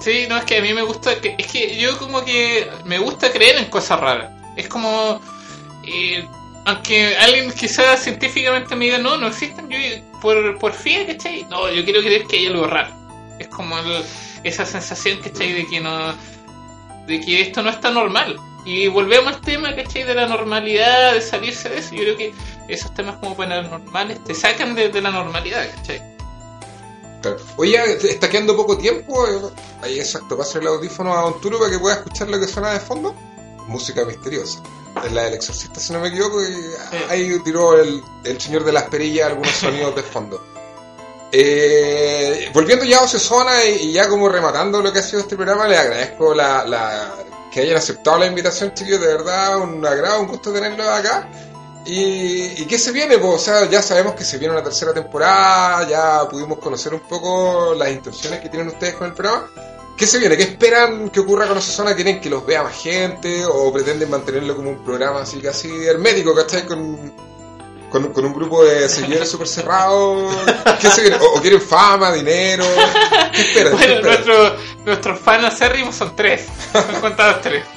Sí, no, es que a mí me gusta, que, es que yo como que me gusta creer en cosas raras. Es como, eh, aunque alguien quizás científicamente me diga, no, no existen, yo por, por fe, ¿cachai? No, yo quiero creer que hay algo raro. Es como el- esa sensación, ¿cachai? De que no, de que esto no está normal. Y volvemos al tema, ¿cachai? De la normalidad, de salirse de eso. Yo creo que esos temas como paranormales te sacan de, de la normalidad, ¿cachai? Claro. Oye, ¿está quedando poco tiempo? Ahí, exacto, pasa el audífono a Don Turo para que pueda escuchar lo que suena de fondo. Música misteriosa. Es la del exorcista, si no me equivoco, y ahí tiró el, el señor de las perillas algunos sonidos de fondo. Eh, volviendo ya a Ocesona y, y ya como rematando lo que ha sido este programa, les agradezco la, la- que hayan aceptado la invitación, chiquillos, de verdad, un agrado, un gusto tenerlos acá. ¿Y, y qué se viene? Pues, o sea, ya sabemos que se viene una tercera temporada, ya pudimos conocer un poco las intenciones que tienen ustedes con el programa. ¿Qué se viene? ¿Qué esperan que ocurra con esa zona? ¿Quieren que los vea más gente? ¿O pretenden mantenerlo como un programa así casi hermético, ¿cachai? Con, con, con un grupo de seguidores súper cerrados. ¿Qué se viene? ¿O, o quieren fama, dinero? ¿Qué esperan? ¿Qué Bueno, esperan? nuestro, nuestros fans acérrimos son tres. Son contados tres. <laughs>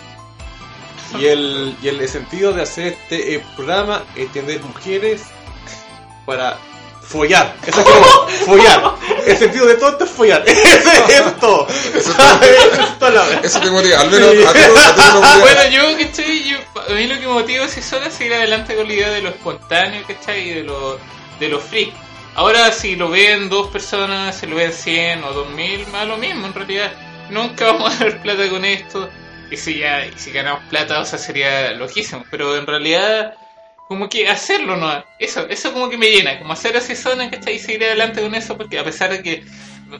Y el, y el sentido de hacer este eh, programa es tener mujeres para follar. Eso es como <laughs> follar. El sentido de todo esto es follar. <laughs> Eso <laughs> es todo. Eso es Eso es Eso te motiva, al menos a ti, a ti no motiva. Bueno, yo, ¿cachai? Yo, a mí lo que me motiva si son es seguir adelante con la idea de lo espontáneo, ¿cachai? Y de lo, de lo free. Ahora, si lo ven dos personas, si lo ven 100 o 2000, más lo mismo, en realidad. Nunca vamos a ganar plata con esto. Y si ya, y si ganamos plata, o sea, sería loquísimo. Pero en realidad, como que hacerlo, ¿no? Eso, eso como que me llena. Como hacer así zona, ¿cachai? Y seguir adelante con eso, porque a pesar de que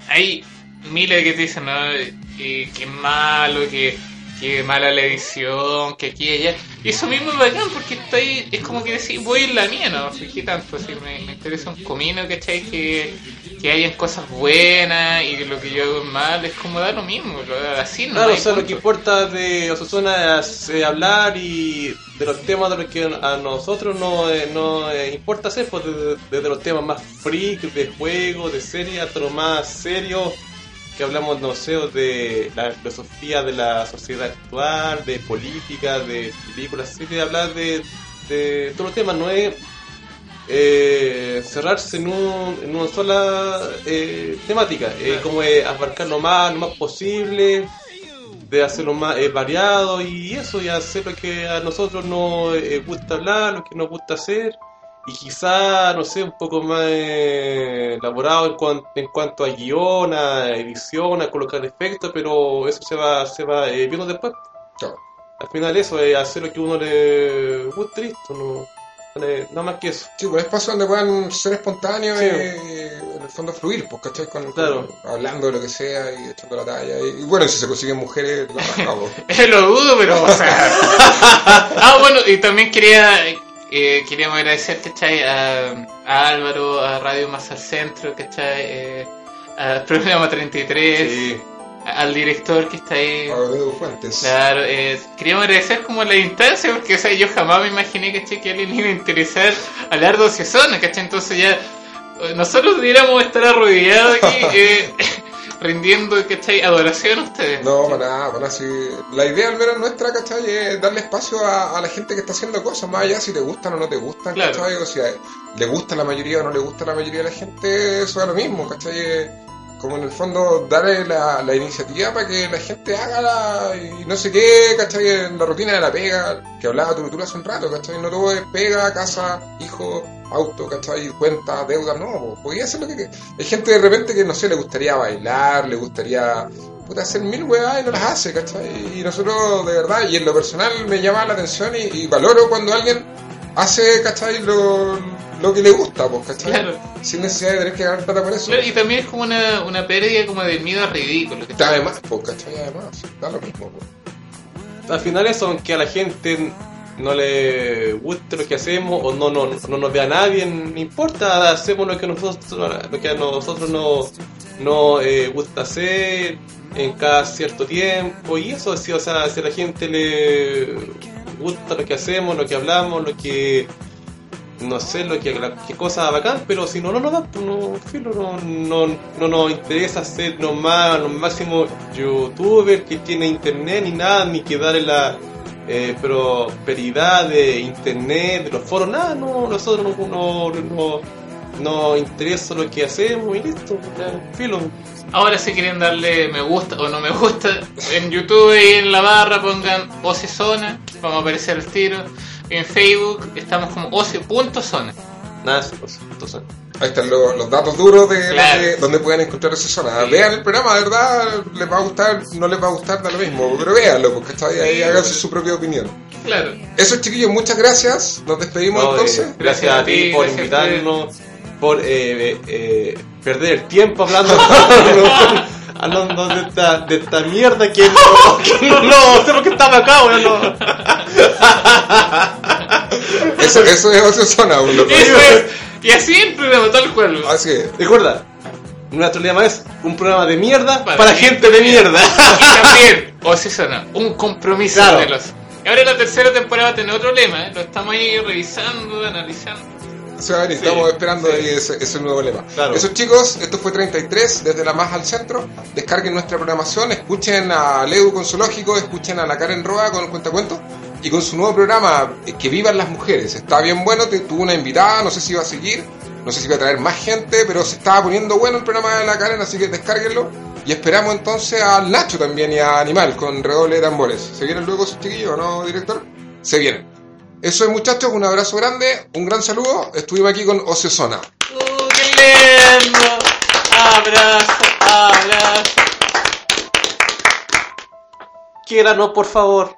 hay miles que te dicen, ¿no? Eh, que malo, que, que mala la edición, que aquí y allá. Y eso mismo es bacán, porque ahí, es como que decir, voy en la mía, ¿no? Que tanto, así, me, me interesa un comino, ¿cachai? Que, que hayan cosas buenas y que lo que yo hago es mal, es como da lo mismo, lo, así no Claro, o sea, lo que importa de Osasuna es eh, hablar y de los temas de los que a nosotros no, eh, no eh, importa hacer, pues desde, desde los temas más freak, de juego, de serie, hasta lo más serio, que hablamos, no sé, de la filosofía de la sociedad actual, de política, de películas, así que hablar de, de todos los temas, no es eh, cerrarse en, un, en una sola eh, temática, eh, como eh, abarcar lo más, lo más posible, de hacerlo más eh, variado y eso, y hacer lo que a nosotros nos eh, gusta hablar, lo que nos gusta hacer, y quizá, no sé, un poco más eh, elaborado en, cuan- en cuanto a guion, a edición, a colocar efectos, pero eso se va, se va eh, viendo después. Claro. Al final eso es hacer lo que uno le guste, listo, no, nada más que eso. Sí, un espacio donde puedan ser espontáneos Sí. y en el fondo fluir, pues, ¿cachai? Con, Claro. con- hablando de lo que sea y echando la talla. Y, y bueno, si se consiguen mujeres, la <laughs> pues. Lo dudo, pero, o sea. <laughs> ah, bueno, y también quería. Eh, queríamos agradecer, ¿cachai? A, a Álvaro, a Radio Más al Centro, ¿cachai? Eh, al <laughs> programa 33, Sí. al director que está ahí. a Edu Fuentes. Claro, eh, queríamos agradecer como la instancia, porque o sea, yo jamás me imaginé que alguien iba a interesar hablar de Ociosona, ¿cachai? Entonces ya eh, nosotros deberíamos estar arrodillados aquí <laughs> eh, rindiendo ¿cachai? adoración a ustedes. No, para nada, para nada. sí. La idea al menos nuestra, ¿cachai? Es darle espacio a, a la gente que está haciendo cosas, más allá si te gustan o no te gustan, Claro. ¿cachai? O sea, le gusta a la mayoría o no le gusta a la mayoría de la gente, eso es lo mismo, ¿cachai? Como en el fondo darle la, la iniciativa para que la gente haga la, y no sé qué, ¿cachai? En la rutina de la pega, que hablaba tú, tú hace un rato, ¿cachai? No todo es pega, casa, hijo, auto, ¿cachai? Cuenta, deuda, no, po. podía hacer lo que... Hay gente de repente que, no sé, le gustaría bailar, le gustaría puta, hacer mil weas y no las hace, ¿cachai? Y nosotros, de verdad, y en lo personal me llama la atención y, y valoro cuando alguien hace, ¿cachai? Lo, lo que le gusta, pues, ¿cachai? Claro. Sin necesidad de tener que ganar plata por eso. Claro, y también es como una, una pérdida como de miedo ridículo. Está además, pues, ¿cachai? Además, da lo mismo, pues. Al final eso, aunque a la gente no le guste lo que hacemos o no, no, no nos vea nadie, no importa, hacemos lo que nosotros, lo que a nosotros nos no, eh, gusta hacer en cada cierto tiempo y eso, sí, o sea, si a la gente le gusta lo que hacemos, lo que hablamos, lo que no sé lo que la, qué cosa bacán, pero si no, no nos da, pues, no, no, no, no nos interesa ser nomás los máximos youtubers que tiene internet ni nada, ni que darle la eh, prosperidad de internet, de los foros, nada, no, nosotros no, no, no, interesa lo que hacemos y listo, filo. Ahora si quieren darle me gusta o no me gusta, en YouTube y en la barra pongan Ociozona, vamos a aparecer el tiro. En Facebook estamos como ocio.zona. Nada, entonces, Ahí están los, los datos duros de Claro. donde, donde pueden encontrar esa zona. Sí. Vean el programa, de verdad, les va a gustar, no les va a gustar, da lo mismo, pero véanlo, porque está ahí, ahí Sí, su propia opinión. Claro. Eso, chiquillos, muchas gracias. Nos despedimos no, eh, entonces. gracias a ti por invitarnos, por eh, eh, eh, perder el tiempo hablando, <laughs> <laughs> hablando de esta, de esta mierda que no, que no, no sé por qué estamos acá, weón, no. <laughs> Eso, eso es otra zona, es. Y así el programa, tal cual. Así es. Recuerda, nuestro lema es un programa de mierda Para para, gente gente de mierda. <laughs> Y también, <laughs> Ociozona, un compromiso Claro. de los. Y ahora la tercera temporada va a tener otro lema, ¿eh? lo estamos ahí revisando, analizando. Se va a venir, Sí, estamos esperando sí. ahí ese, ese nuevo lema. Claro. Eso chicos, esto fue 33, desde la más al centro. Descarguen nuestra programación, escuchen a Leu con Zoológico, escuchen a la Karen Roa con el Cuentacuentos y con su nuevo programa, eh, Que Vivan las Mujeres. Está bien bueno, te, tuvo una invitada, no sé si va a seguir, no sé si va a traer más gente, pero se estaba poniendo bueno el programa de la Karen, así que descárguenlo. Y esperamos entonces al Nacho también y a Animal con redoble de tambores. ¿Se vienen luego esos chiquillos, no, director? Se vienen. Eso es muchachos, un abrazo grande, un gran saludo. Estuvimos aquí con Ociozona. ¡Uh, qué lindo! Abrazo, abrazo. Quiéranos, por favor.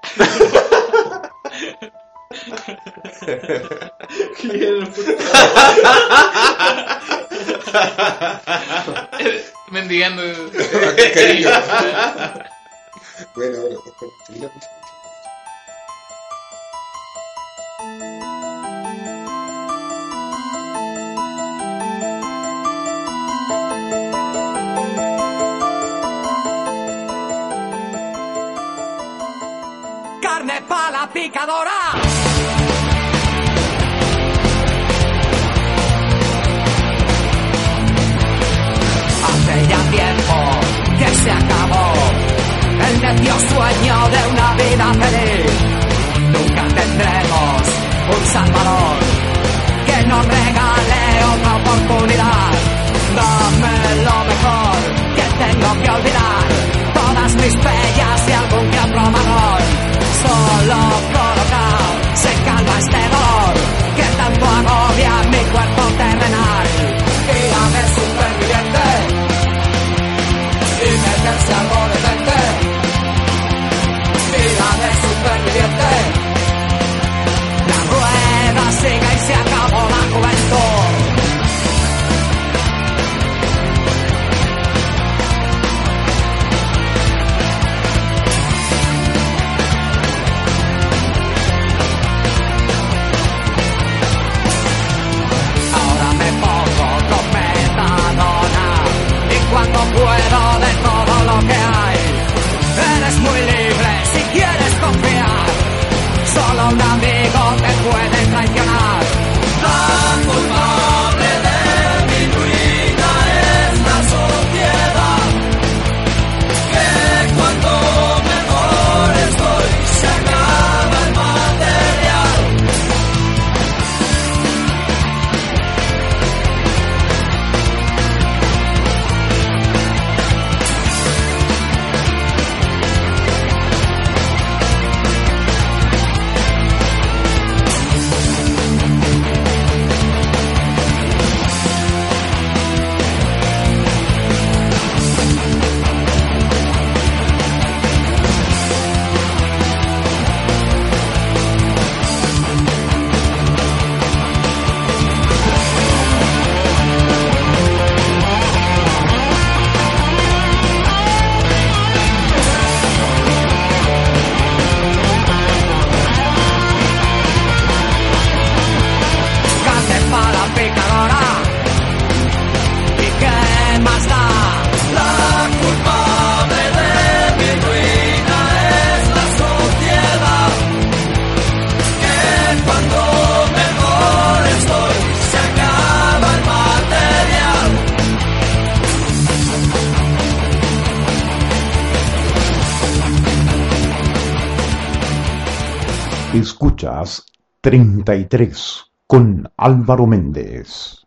Mendigando. Qué cariño. bueno, bueno, la picadora. Hace ya tiempo que se acabó el necio sueño de una vida feliz. Nunca tendremos un salvador que nos regale otra oportunidad. Dame lo mejor que tengo que olvidar. Todas mis pellas y algún que otro marrón solo colocar se calma este dolor que tanto agobia mi cuerpo terrenal. Y a ver superviviente y meterse a 33 con Álvaro Méndez.